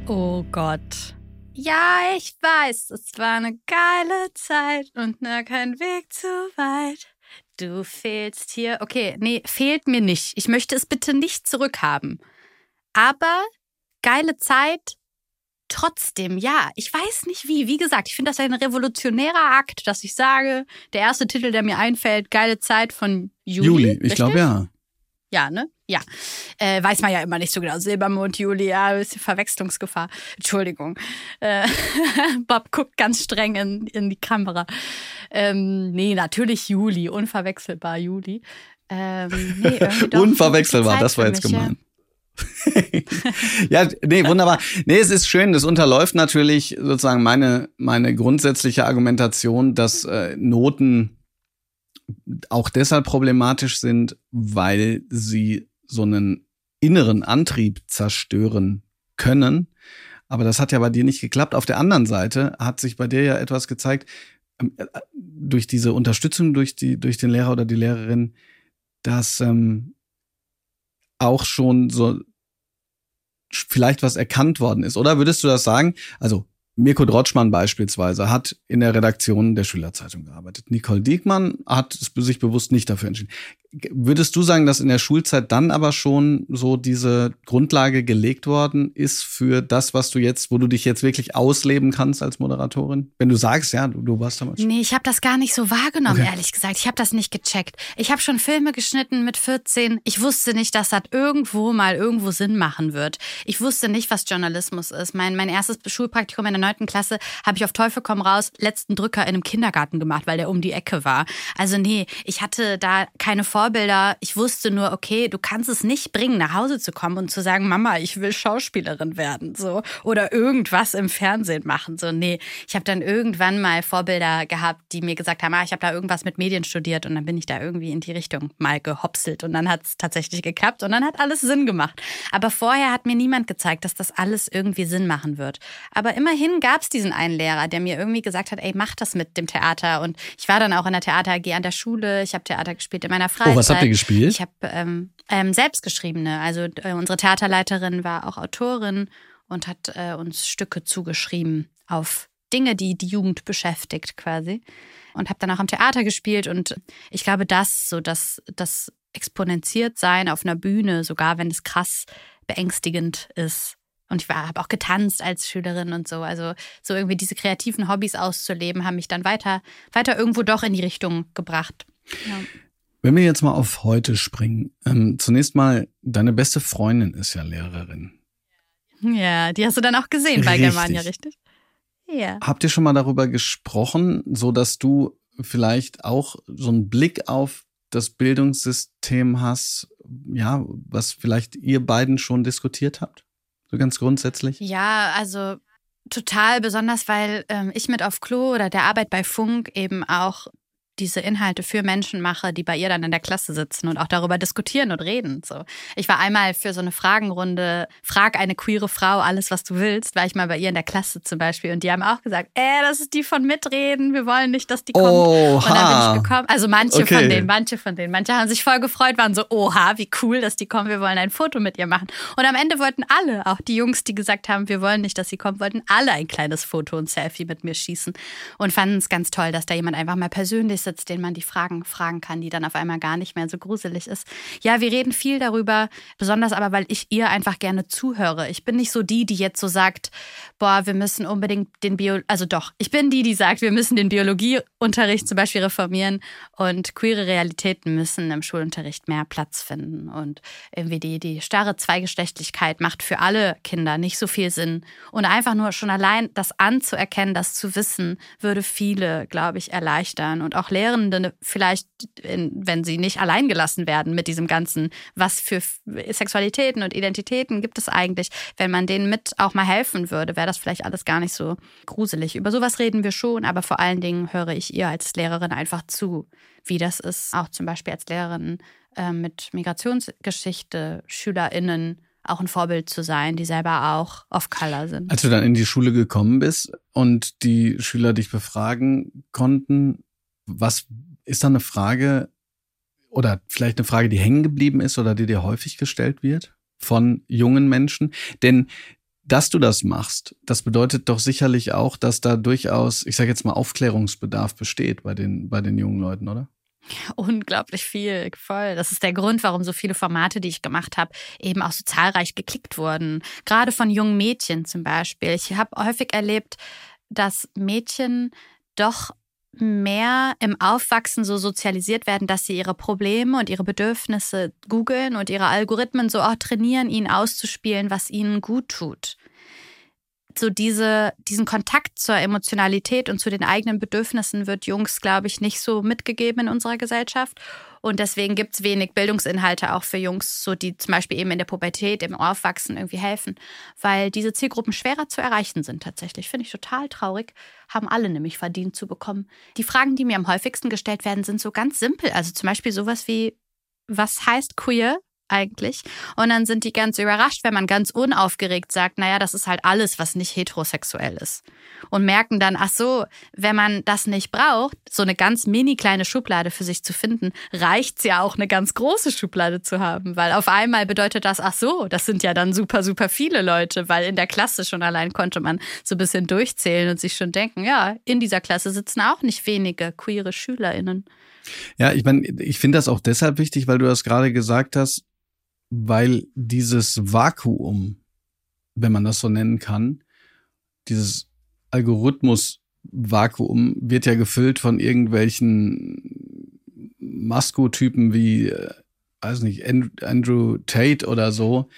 Oh Gott. Ja, ich weiß, es war eine geile Zeit und nur kein Weg zu weit. Du fehlst hier. Okay, nee, fehlt mir nicht. Ich möchte es bitte nicht zurückhaben. Aber geile Zeit trotzdem, ja. Ich weiß nicht wie. Wie gesagt, ich finde das ein revolutionärer Akt, dass ich sage, der erste Titel, der mir einfällt, geile Zeit von Juli. Juli, ich glaube ja. Ja, ne? Ja. Äh, weiß man ja immer nicht so genau. Silbermond, Juli, ja, ein bisschen Verwechslungsgefahr. Entschuldigung. Äh, Bob guckt ganz streng in, in die Kamera. Ähm, nee, natürlich Juli, unverwechselbar Juli. Ähm, nee, doch, Unverwechselbar, das war jetzt mich, gemein. Ja. ja, nee, wunderbar. Nee, es ist schön. Das unterläuft natürlich sozusagen meine, meine grundsätzliche Argumentation, dass äh, Noten auch deshalb problematisch sind, weil sie so einen inneren Antrieb zerstören können. Aber das hat ja bei dir nicht geklappt. Auf der anderen Seite hat sich bei dir ja etwas gezeigt, ähm, äh, durch diese Unterstützung durch die durch den Lehrer oder die Lehrerin, dass ähm, auch schon so vielleicht was erkannt worden ist. Oder würdest du das sagen? Also Mirko Drotschmann beispielsweise hat in der Redaktion der Schülerzeitung gearbeitet. Nicole Diekmann hat sich bewusst nicht dafür entschieden. Würdest du sagen, dass in der Schulzeit dann aber schon so diese Grundlage gelegt worden ist für das, was du jetzt, wo du dich jetzt wirklich ausleben kannst als Moderatorin? Wenn du sagst, ja, du, du warst damals. Schon. Nee, ich habe das gar nicht so wahrgenommen, okay. ehrlich gesagt. Ich habe das nicht gecheckt. Ich habe schon Filme geschnitten mit 14. Ich wusste nicht, dass das irgendwo mal irgendwo Sinn machen wird. Ich wusste nicht, was Journalismus ist. Mein, mein erstes Schulpraktikum in der neunten Klasse habe ich auf Teufel komm raus letzten Drücker in einem Kindergarten gemacht, weil der um die Ecke war. Also nee, ich hatte da keine Vor Vorbilder. Ich wusste nur, okay, du kannst es nicht bringen, nach Hause zu kommen und zu sagen, Mama, ich will Schauspielerin werden, so oder irgendwas im Fernsehen machen. So, nee, ich habe dann irgendwann mal Vorbilder gehabt, die mir gesagt haben, ah, ich habe da irgendwas mit Medien studiert und dann bin ich da irgendwie in die Richtung mal gehopselt und dann hat es tatsächlich geklappt und dann hat alles Sinn gemacht. Aber vorher hat mir niemand gezeigt, dass das alles irgendwie Sinn machen wird. Aber immerhin gab es diesen einen Lehrer, der mir irgendwie gesagt hat, ey, mach das mit dem Theater und ich war dann auch in der Theater AG an der Schule, ich habe Theater gespielt in meiner Freizeit. Oh, was habt ihr gespielt? Ich habe ähm, ähm, selbstgeschriebene. Also äh, unsere Theaterleiterin war auch Autorin und hat äh, uns Stücke zugeschrieben auf Dinge, die die Jugend beschäftigt quasi. Und habe dann auch am Theater gespielt und ich glaube, das so das das exponentiert sein auf einer Bühne, sogar wenn es krass beängstigend ist. Und ich habe auch getanzt als Schülerin und so. Also so irgendwie diese kreativen Hobbys auszuleben, haben mich dann weiter, weiter irgendwo doch in die Richtung gebracht. Ja. Wenn wir jetzt mal auf heute springen, ähm, zunächst mal, deine beste Freundin ist ja Lehrerin. Ja, die hast du dann auch gesehen bei Richtig. Germania, richtig? Ja. Habt ihr schon mal darüber gesprochen, so dass du vielleicht auch so einen Blick auf das Bildungssystem hast, ja, was vielleicht ihr beiden schon diskutiert habt? So ganz grundsätzlich? Ja, also total besonders, weil ähm, ich mit auf Klo oder der Arbeit bei Funk eben auch diese Inhalte für Menschen mache, die bei ihr dann in der Klasse sitzen und auch darüber diskutieren und reden. So, ich war einmal für so eine Fragenrunde, frag eine queere Frau alles, was du willst, war ich mal bei ihr in der Klasse zum Beispiel und die haben auch gesagt, äh, das ist die von Mitreden, wir wollen nicht, dass die kommt. Oha. Und dann bin ich gekommen. Also manche Okay. von denen, manche von denen, manche haben sich voll gefreut, waren so, oha, wie cool, dass die kommen, wir wollen ein Foto mit ihr machen. Und am Ende wollten alle, auch die Jungs, die gesagt haben, wir wollen nicht, dass sie kommt, wollten alle ein kleines Foto und Selfie mit mir schießen und fanden es ganz toll, dass da jemand einfach mal persönlich sitzt, den man die Fragen fragen kann, die dann auf einmal gar nicht mehr so gruselig ist. Ja, wir reden viel darüber, besonders aber, weil ich ihr einfach gerne zuhöre. Ich bin nicht so die, die jetzt so sagt, boah, wir müssen unbedingt den Bio, also doch, ich bin die, die sagt, wir müssen den Biologieunterricht zum Beispiel reformieren und queere Realitäten müssen im Schulunterricht mehr Platz finden. Und irgendwie die, die starre Zweigeschlechtlichkeit macht für alle Kinder nicht so viel Sinn. Und einfach nur schon allein das anzuerkennen, das zu wissen, würde viele, glaube ich, erleichtern. Und auch Lehrende vielleicht, wenn sie nicht allein gelassen werden mit diesem ganzen, was für Sexualitäten und Identitäten gibt es eigentlich, wenn man denen mit auch mal helfen würde, wäre das vielleicht alles gar nicht so gruselig. Über sowas reden wir schon, aber vor allen Dingen höre ich ihr als Lehrerin einfach zu, wie das ist, auch zum Beispiel als Lehrerin äh, mit Migrationsgeschichte, SchülerInnen auch ein Vorbild zu sein, die selber auch off-color sind. Als du dann in die Schule gekommen bist und die Schüler dich befragen konnten, was ist da eine Frage oder vielleicht eine Frage, die hängen geblieben ist oder die dir häufig gestellt wird von jungen Menschen? Denn dass du das machst, das bedeutet doch sicherlich auch, dass da durchaus, ich sage jetzt mal, Aufklärungsbedarf besteht bei den, bei den jungen Leuten, oder? Unglaublich viel, voll. Das ist der Grund, warum so viele Formate, die ich gemacht habe, eben auch so zahlreich geklickt wurden. Gerade von jungen Mädchen zum Beispiel. Ich habe häufig erlebt, dass Mädchen doch mehr im Aufwachsen so sozialisiert werden, dass sie ihre Probleme und ihre Bedürfnisse googeln und ihre Algorithmen so auch trainieren, ihnen auszuspielen, was ihnen gut tut. So diese, diesen Kontakt zur Emotionalität und zu den eigenen Bedürfnissen wird Jungs, glaube ich, nicht so mitgegeben in unserer Gesellschaft. Und deswegen gibt es wenig Bildungsinhalte auch für Jungs, so die zum Beispiel eben in der Pubertät, im Aufwachsen irgendwie helfen, weil diese Zielgruppen schwerer zu erreichen sind tatsächlich. Finde ich total traurig. Haben alle nämlich verdient zu bekommen. Die Fragen, die mir am häufigsten gestellt werden, sind so ganz simpel. Also zum Beispiel sowas wie, was heißt queer? Eigentlich. Und dann sind die ganz überrascht, wenn man ganz unaufgeregt sagt, naja, das ist halt alles, was nicht heterosexuell ist. Und merken dann, ach so, wenn man das nicht braucht, so eine ganz mini kleine Schublade für sich zu finden, reicht's ja auch eine ganz große Schublade zu haben, weil auf einmal bedeutet das, ach so, das sind ja dann super, super viele Leute, weil in der Klasse schon allein konnte man so ein bisschen durchzählen und sich schon denken, ja, in dieser Klasse sitzen auch nicht wenige queere SchülerInnen. Ja, ich meine, ich finde das auch deshalb wichtig, weil du das gerade gesagt hast, weil dieses Vakuum, wenn man das so nennen kann, dieses Algorithmus-Vakuum wird ja gefüllt von irgendwelchen Maskotypen wie, äh, weiß nicht, Andrew Tate oder so,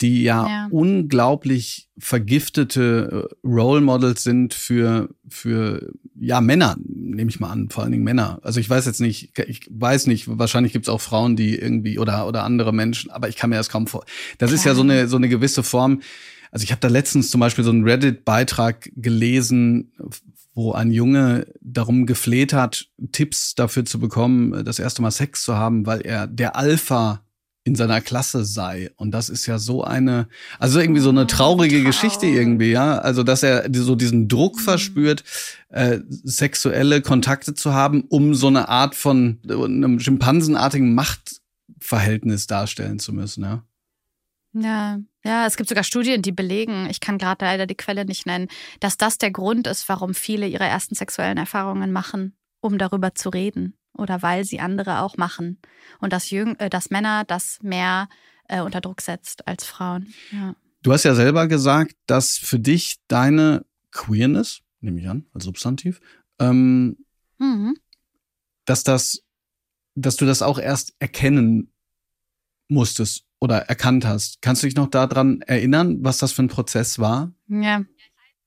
die ja, Ja. unglaublich vergiftete äh, Role Models sind für, für ja, Männer, nehme ich mal an, vor allen Dingen Männer. Also ich weiß jetzt nicht, ich weiß nicht, wahrscheinlich gibt es auch Frauen, die irgendwie oder, oder andere Menschen, aber ich kann mir das kaum vor. Das ist ja so eine, so eine gewisse Form. Also ich habe da letztens zum Beispiel so einen Reddit-Beitrag gelesen, wo ein Junge darum gefleht hat, Tipps dafür zu bekommen, das erste Mal Sex zu haben, weil er der Alpha in seiner Klasse sei. Und das ist ja so eine, also irgendwie so eine traurige Geschichte irgendwie, ja. Also, dass er so diesen Druck verspürt, äh, sexuelle Kontakte zu haben, um so eine Art von einem schimpansenartigen Machtverhältnis darstellen zu müssen, ja. Ja, ja, es gibt sogar Studien, die belegen, ich kann gerade leider die Quelle nicht nennen, dass das der Grund ist, warum viele ihre ersten sexuellen Erfahrungen machen, um darüber zu reden oder weil sie andere auch machen und dass, Jüng äh, dass Männer das mehr äh, unter Druck setzt als Frauen. Ja. Du hast ja selber gesagt, dass für dich deine Queerness, nehme ich an, als Substantiv, ähm, Mhm. dass das, dass du das auch erst erkennen musstest oder erkannt hast. Kannst du dich noch daran erinnern, was das für ein Prozess war? Ja.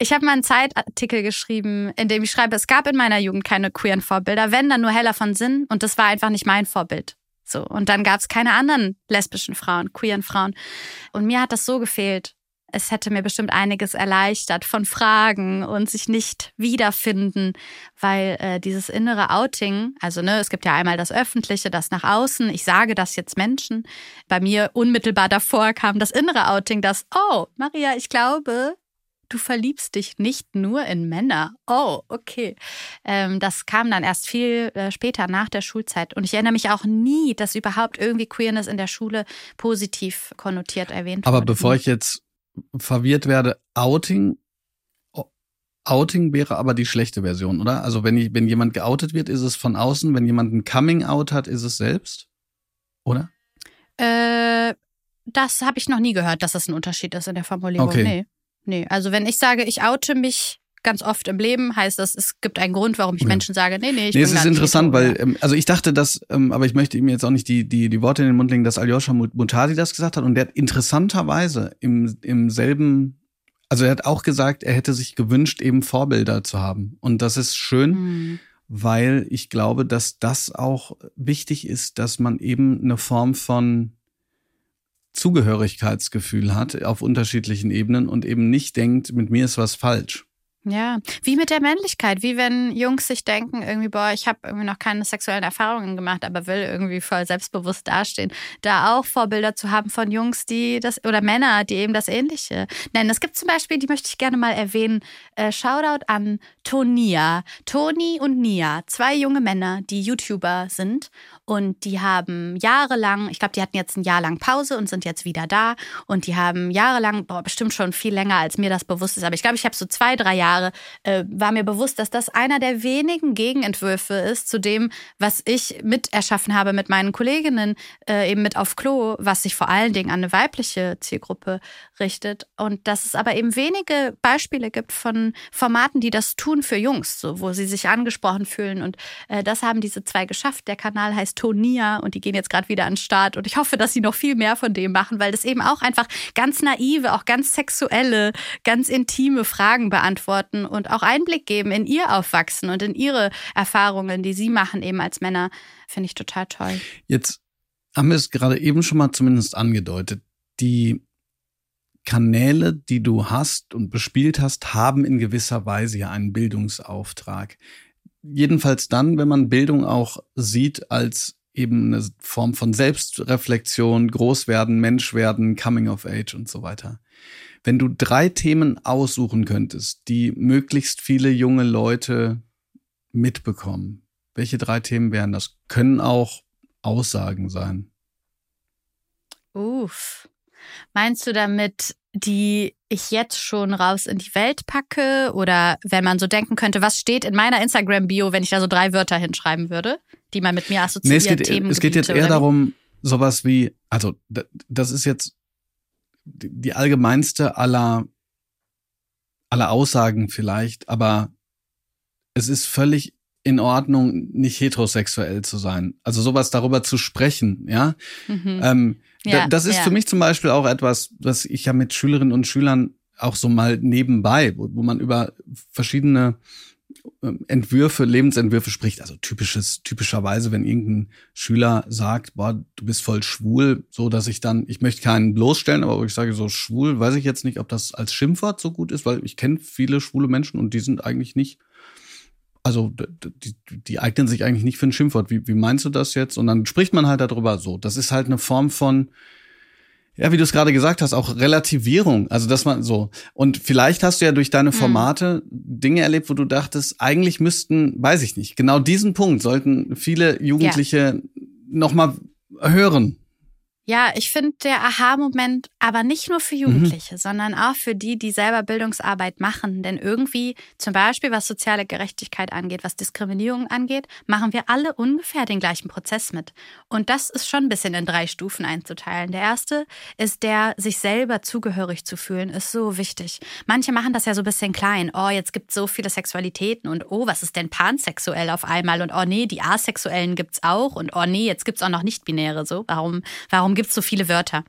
Ich habe mal einen Zeitartikel geschrieben, in dem ich schreibe, es gab in meiner Jugend keine queeren Vorbilder, wenn dann nur Heller von Sinn und das war einfach nicht mein Vorbild. So und dann gab es keine anderen lesbischen Frauen, queeren Frauen und mir hat das so gefehlt es hätte mir bestimmt einiges erleichtert von Fragen und sich nicht wiederfinden, weil äh, dieses innere Outing, also ne, es gibt ja einmal das Öffentliche, das nach außen, ich sage das jetzt Menschen. Bei mir unmittelbar davor kam das innere Outing, das, oh, Maria, ich glaube, du verliebst dich nicht nur in Männer. Oh, okay. Ähm, das kam dann erst viel äh, später nach der Schulzeit. Und ich erinnere mich auch nie, dass überhaupt irgendwie Queerness in der Schule positiv konnotiert erwähnt wurde. Aber bevor ich jetzt verwirrt werde, Outing, Outing wäre aber die schlechte Version, oder? Also wenn, ich, wenn jemand geoutet wird, ist es von außen, wenn jemand ein Coming Out hat, ist es selbst, oder? Äh, das habe ich noch nie gehört, dass das ein Unterschied ist in der Formulierung. Okay. Nee. Nee, also wenn ich sage, ich oute mich ganz oft im Leben heißt das, es gibt einen Grund, warum ich ja. Menschen sage, nee, nee, ich nee, bin es ist interessant, weil, ähm, also ich dachte, dass, ähm, aber ich möchte ihm jetzt auch nicht die, die, die Worte in den Mund legen, dass Aljoscha Mutadi das gesagt hat und der hat interessanterweise im, im selben, also er hat auch gesagt, er hätte sich gewünscht, eben Vorbilder zu haben. Und das ist schön, mhm. weil ich glaube, dass das auch wichtig ist, dass man eben eine Form von Zugehörigkeitsgefühl hat auf unterschiedlichen Ebenen und eben nicht denkt, mit mir ist was falsch. Ja, wie mit der Männlichkeit, wie wenn Jungs sich denken, irgendwie, boah, ich habe irgendwie noch keine sexuellen Erfahrungen gemacht, aber will irgendwie voll selbstbewusst dastehen. Da auch Vorbilder zu haben von Jungs, die das, oder Männer, die eben das Ähnliche nennen. Es gibt zum Beispiel, die möchte ich gerne mal erwähnen, äh, Shoutout an Tonia. Toni und Nia, zwei junge Männer, die YouTuber sind und die haben jahrelang, ich glaube, die hatten jetzt ein Jahr lang Pause und sind jetzt wieder da. Und die haben jahrelang, boah, bestimmt schon viel länger, als mir das bewusst ist. Aber ich glaube, ich habe so zwei, drei Jahre, äh, war mir bewusst, dass das einer der wenigen Gegenentwürfe ist zu dem, was ich mit erschaffen habe mit meinen Kolleginnen, äh, eben mit auf Klo, was sich vor allen Dingen an eine weibliche Zielgruppe richtet. Und dass es aber eben wenige Beispiele gibt von Formaten, die das tun für Jungs, so, wo sie sich angesprochen fühlen. Und äh, das haben diese zwei geschafft. Der Kanal heißt Tonia und die gehen jetzt gerade wieder an den Start und ich hoffe, dass sie noch viel mehr von dem machen, weil das eben auch einfach ganz naive, auch ganz sexuelle, ganz intime Fragen beantworten und auch Einblick geben in ihr Aufwachsen und in ihre Erfahrungen, die sie machen eben als Männer, finde ich total toll. Jetzt haben wir es gerade eben schon mal zumindest angedeutet. Die Kanäle, die du hast und bespielt hast, haben in gewisser Weise ja einen Bildungsauftrag jedenfalls dann, wenn man Bildung auch sieht als eben eine Form von Selbstreflexion, Großwerden, Menschwerden, Coming of Age und so weiter. Wenn du drei Themen aussuchen könntest, die möglichst viele junge Leute mitbekommen, welche drei Themen wären das? Können auch Aussagen sein. Uff. Meinst du damit die ich jetzt schon raus in die Welt packe? Oder wenn man so denken könnte, was steht in meiner Instagram-Bio, wenn ich da so drei Wörter hinschreiben würde, die man mit mir assoziiert? Nee, es geht, es geht jetzt eher darum, sowas wie, also das ist jetzt die allgemeinste aller, aller Aussagen vielleicht, aber es ist völlig in Ordnung, nicht heterosexuell zu sein. Also sowas darüber zu sprechen, ja. Mhm. Ähm, ja, das ist ja. für mich zum Beispiel auch etwas, was ich ja mit Schülerinnen und Schülern auch so mal nebenbei, wo, wo man über verschiedene ähm, Entwürfe, Lebensentwürfe spricht. Also typisches, typischerweise, wenn irgendein Schüler sagt, boah, du bist voll schwul, so dass ich dann, ich möchte keinen bloßstellen, aber ich sage so schwul, weiß ich jetzt nicht, ob das als Schimpfwort so gut ist, weil ich kenne viele schwule Menschen und die sind eigentlich nicht also die, die eignen sich eigentlich nicht für ein Schimpfwort. Wie, wie meinst du das jetzt? Und dann spricht man halt darüber so. Das ist halt eine Form von, ja, wie du es gerade gesagt hast, auch Relativierung. Also, dass man so. Und vielleicht hast du ja durch deine mhm. Formate mhm. Dinge erlebt, wo du dachtest, eigentlich müssten, weiß ich nicht, genau diesen Punkt sollten viele Jugendliche ja. nochmal hören. Ja, ich finde der Aha-Moment aber nicht nur für Jugendliche, mhm. sondern auch für die, die selber Bildungsarbeit machen. Denn irgendwie, zum Beispiel was soziale Gerechtigkeit angeht, was Diskriminierung angeht, machen wir alle ungefähr den gleichen Prozess mit. Und das ist schon ein bisschen in drei Stufen einzuteilen. Der erste ist der, sich selber zugehörig zu fühlen, ist so wichtig. Manche machen das ja so ein bisschen klein. Oh, jetzt gibt es so viele Sexualitäten und oh, was ist denn pansexuell auf einmal? Und oh nee, die Asexuellen gibt's auch und oh nee, jetzt gibt's auch noch nicht-binäre so. Warum, warum gibt es so viele Wörter.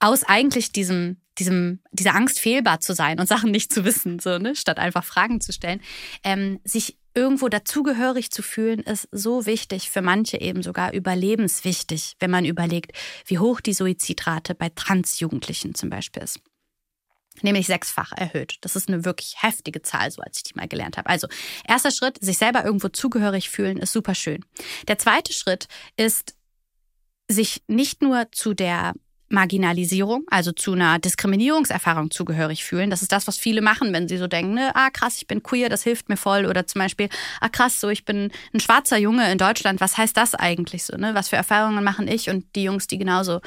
Aus eigentlich diesem, diesem, dieser Angst, fehlbar zu sein und Sachen nicht zu wissen, so, ne, statt einfach Fragen zu stellen, ähm, sich irgendwo dazugehörig zu fühlen, ist so wichtig, für manche eben sogar überlebenswichtig, wenn man überlegt, wie hoch die Suizidrate bei Transjugendlichen zum Beispiel ist nämlich sechsfach erhöht. Das ist eine wirklich heftige Zahl, so als ich die mal gelernt habe. Also, erster Schritt, sich selber irgendwo zugehörig fühlen, ist super schön. Der zweite Schritt ist, sich nicht nur zu der Marginalisierung, also zu einer Diskriminierungserfahrung zugehörig fühlen. Das ist das, was viele machen, wenn sie so denken, ne, ah krass, ich bin queer, das hilft mir voll. Oder zum Beispiel, ah krass, so ich bin ein schwarzer Junge in Deutschland, was heißt das eigentlich so? Ne? Was für Erfahrungen machen ich und die Jungs, die genauso,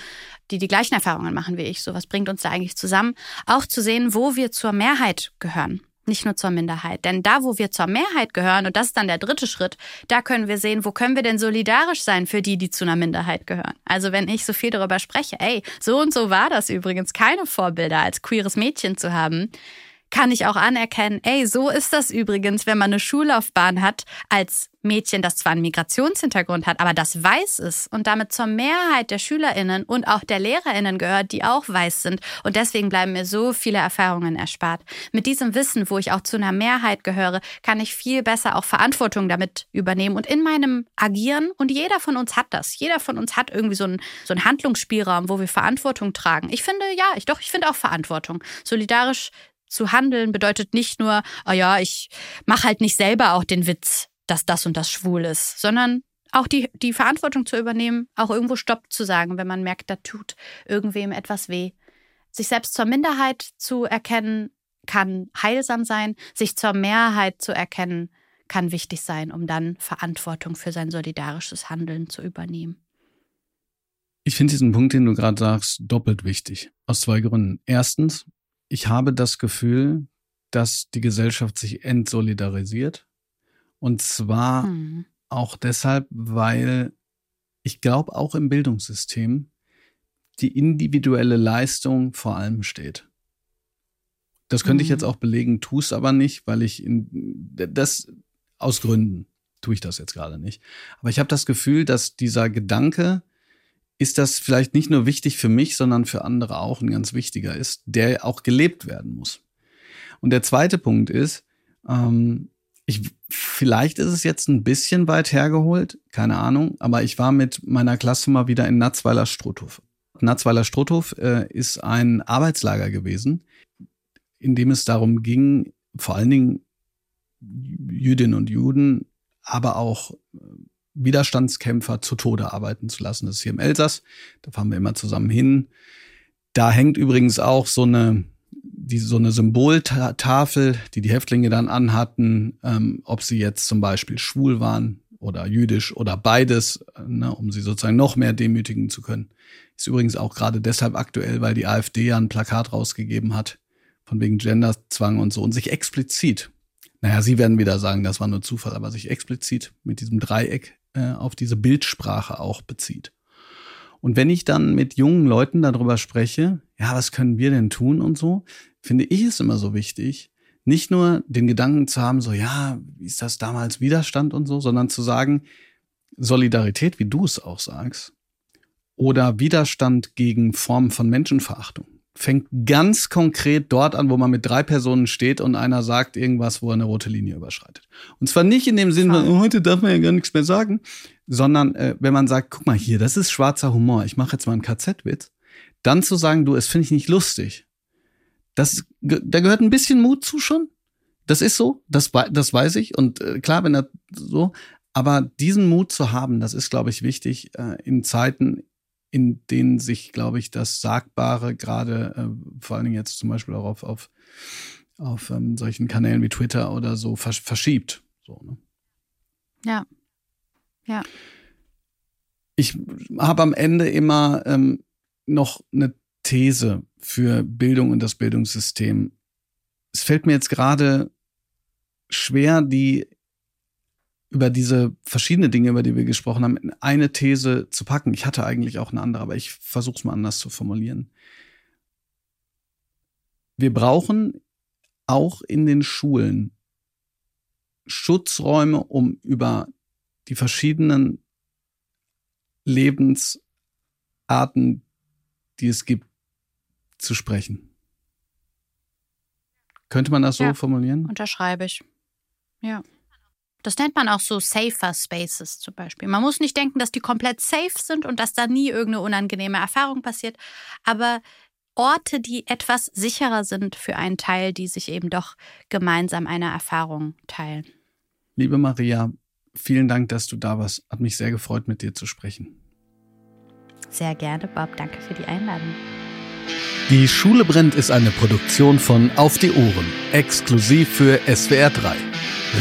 die die gleichen Erfahrungen machen wie ich? So, was bringt uns da eigentlich zusammen? Auch zu sehen, wo wir zur Mehrheit gehören nicht nur zur Minderheit. Denn da, wo wir zur Mehrheit gehören, und das ist dann der dritte Schritt, da können wir sehen, wo können wir denn solidarisch sein für die, die zu einer Minderheit gehören. Also wenn ich so viel darüber spreche, ey, so und so war das übrigens, keine Vorbilder als queeres Mädchen zu haben, kann ich auch anerkennen, ey, so ist das übrigens, wenn man eine Schullaufbahn hat als Mädchen, das zwar einen Migrationshintergrund hat, aber das weiß ist und damit zur Mehrheit der Schülerinnen und auch der Lehrerinnen gehört, die auch weiß sind. Und deswegen bleiben mir so viele Erfahrungen erspart. Mit diesem Wissen, wo ich auch zu einer Mehrheit gehöre, kann ich viel besser auch Verantwortung damit übernehmen und in meinem Agieren. Und jeder von uns hat das. Jeder von uns hat irgendwie so einen, so einen Handlungsspielraum, wo wir Verantwortung tragen. Ich finde, ja, ich doch, ich finde auch Verantwortung. Solidarisch zu handeln bedeutet nicht nur, oh ja, ich mache halt nicht selber auch den Witz, dass das und das schwul ist, sondern auch die, die Verantwortung zu übernehmen, auch irgendwo Stopp zu sagen, wenn man merkt, da tut irgendwem etwas weh. Sich selbst zur Minderheit zu erkennen, kann heilsam sein, sich zur Mehrheit zu erkennen, kann wichtig sein, um dann Verantwortung für sein solidarisches Handeln zu übernehmen. Ich finde diesen Punkt, den du gerade sagst, doppelt wichtig. Aus zwei Gründen. Erstens, ich habe das Gefühl, dass die Gesellschaft sich entsolidarisiert. Und zwar hm. auch deshalb, weil ich glaube, auch im Bildungssystem die individuelle Leistung vor allem steht. Das könnte mhm. ich jetzt auch belegen, tue es aber nicht, weil ich in, das aus Gründen tue ich das jetzt gerade nicht. Aber ich habe das Gefühl, dass dieser Gedanke, ist das vielleicht nicht nur wichtig für mich, sondern für andere auch ein ganz wichtiger ist, der auch gelebt werden muss. Und der zweite Punkt ist, ähm, ich, vielleicht ist es jetzt ein bisschen weit hergeholt, keine Ahnung, aber ich war mit meiner Klasse mal wieder in Natzweiler Strothhof. Natzweiler Strothhof äh, ist ein Arbeitslager gewesen, in dem es darum ging, vor allen Dingen Jüdinnen und Juden, aber auch äh, Widerstandskämpfer zu Tode arbeiten zu lassen. Das ist hier im Elsass. Da fahren wir immer zusammen hin. Da hängt übrigens auch so eine, die, so eine Symboltafel, die die Häftlinge dann anhatten, ähm, ob sie jetzt zum Beispiel schwul waren oder jüdisch oder beides, ne, um sie sozusagen noch mehr demütigen zu können. Ist übrigens auch gerade deshalb aktuell, weil die AfD ja ein Plakat rausgegeben hat, von wegen Genderzwang und so und sich explizit naja, Sie werden wieder sagen, das war nur Zufall, aber sich explizit mit diesem Dreieck äh, auf diese Bildsprache auch bezieht. Und wenn ich dann mit jungen Leuten darüber spreche, ja, was können wir denn tun und so, finde ich es immer so wichtig, nicht nur den Gedanken zu haben, so, ja, wie ist das damals Widerstand und so, sondern zu sagen, Solidarität, wie du es auch sagst, oder Widerstand gegen Formen von Menschenverachtung fängt ganz konkret dort an, wo man mit drei Personen steht und einer sagt irgendwas, wo er eine rote Linie überschreitet. Und zwar nicht in dem Sinne, oh, heute darf man ja gar nichts mehr sagen, sondern äh, wenn man sagt, guck mal hier, das ist schwarzer Humor, ich mache jetzt mal einen KZ-Witz, dann zu sagen, du, es finde ich nicht lustig. Das, da gehört ein bisschen Mut zu schon. Das ist so, das, das weiß ich. Und äh, klar, wenn er so, aber diesen Mut zu haben, das ist, glaube ich, wichtig äh, in Zeiten, in denen sich, glaube ich, das Sagbare gerade, äh, vor allen Dingen jetzt zum Beispiel auch auf, auf, auf ähm, solchen Kanälen wie Twitter oder so versch verschiebt. So, ne? Ja. Ja. Ich habe am Ende immer ähm, noch eine These für Bildung und das Bildungssystem. Es fällt mir jetzt gerade schwer, die über diese verschiedenen Dinge, über die wir gesprochen haben, in eine These zu packen. Ich hatte eigentlich auch eine andere, aber ich versuche es mal anders zu formulieren. Wir brauchen auch in den Schulen Schutzräume, um über die verschiedenen Lebensarten, die es gibt, zu sprechen. Könnte man das so Ja. formulieren? Unterschreibe ich. Ja. Das nennt man auch so safer Spaces zum Beispiel. Man muss nicht denken, dass die komplett safe sind und dass da nie irgendeine unangenehme Erfahrung passiert. Aber Orte, die etwas sicherer sind für einen Teil, die sich eben doch gemeinsam eine Erfahrung teilen. Liebe Maria, vielen Dank, dass du da warst. Hat mich sehr gefreut, mit dir zu sprechen. Sehr gerne, Bob. Danke für die Einladung. Die Schule brennt ist eine Produktion von Auf die Ohren, exklusiv für SWR 3.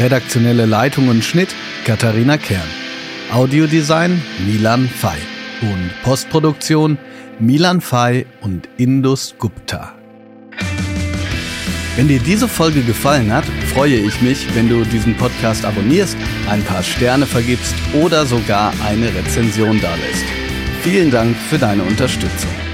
Redaktionelle Leitung und Schnitt Katharina Kern. Audiodesign Milan Fay. Und Postproduktion Milan Fay und Indus Gupta. Wenn dir diese Folge gefallen hat, freue ich mich, wenn du diesen Podcast abonnierst, ein paar Sterne vergibst oder sogar eine Rezension dalässt. Vielen Dank für deine Unterstützung.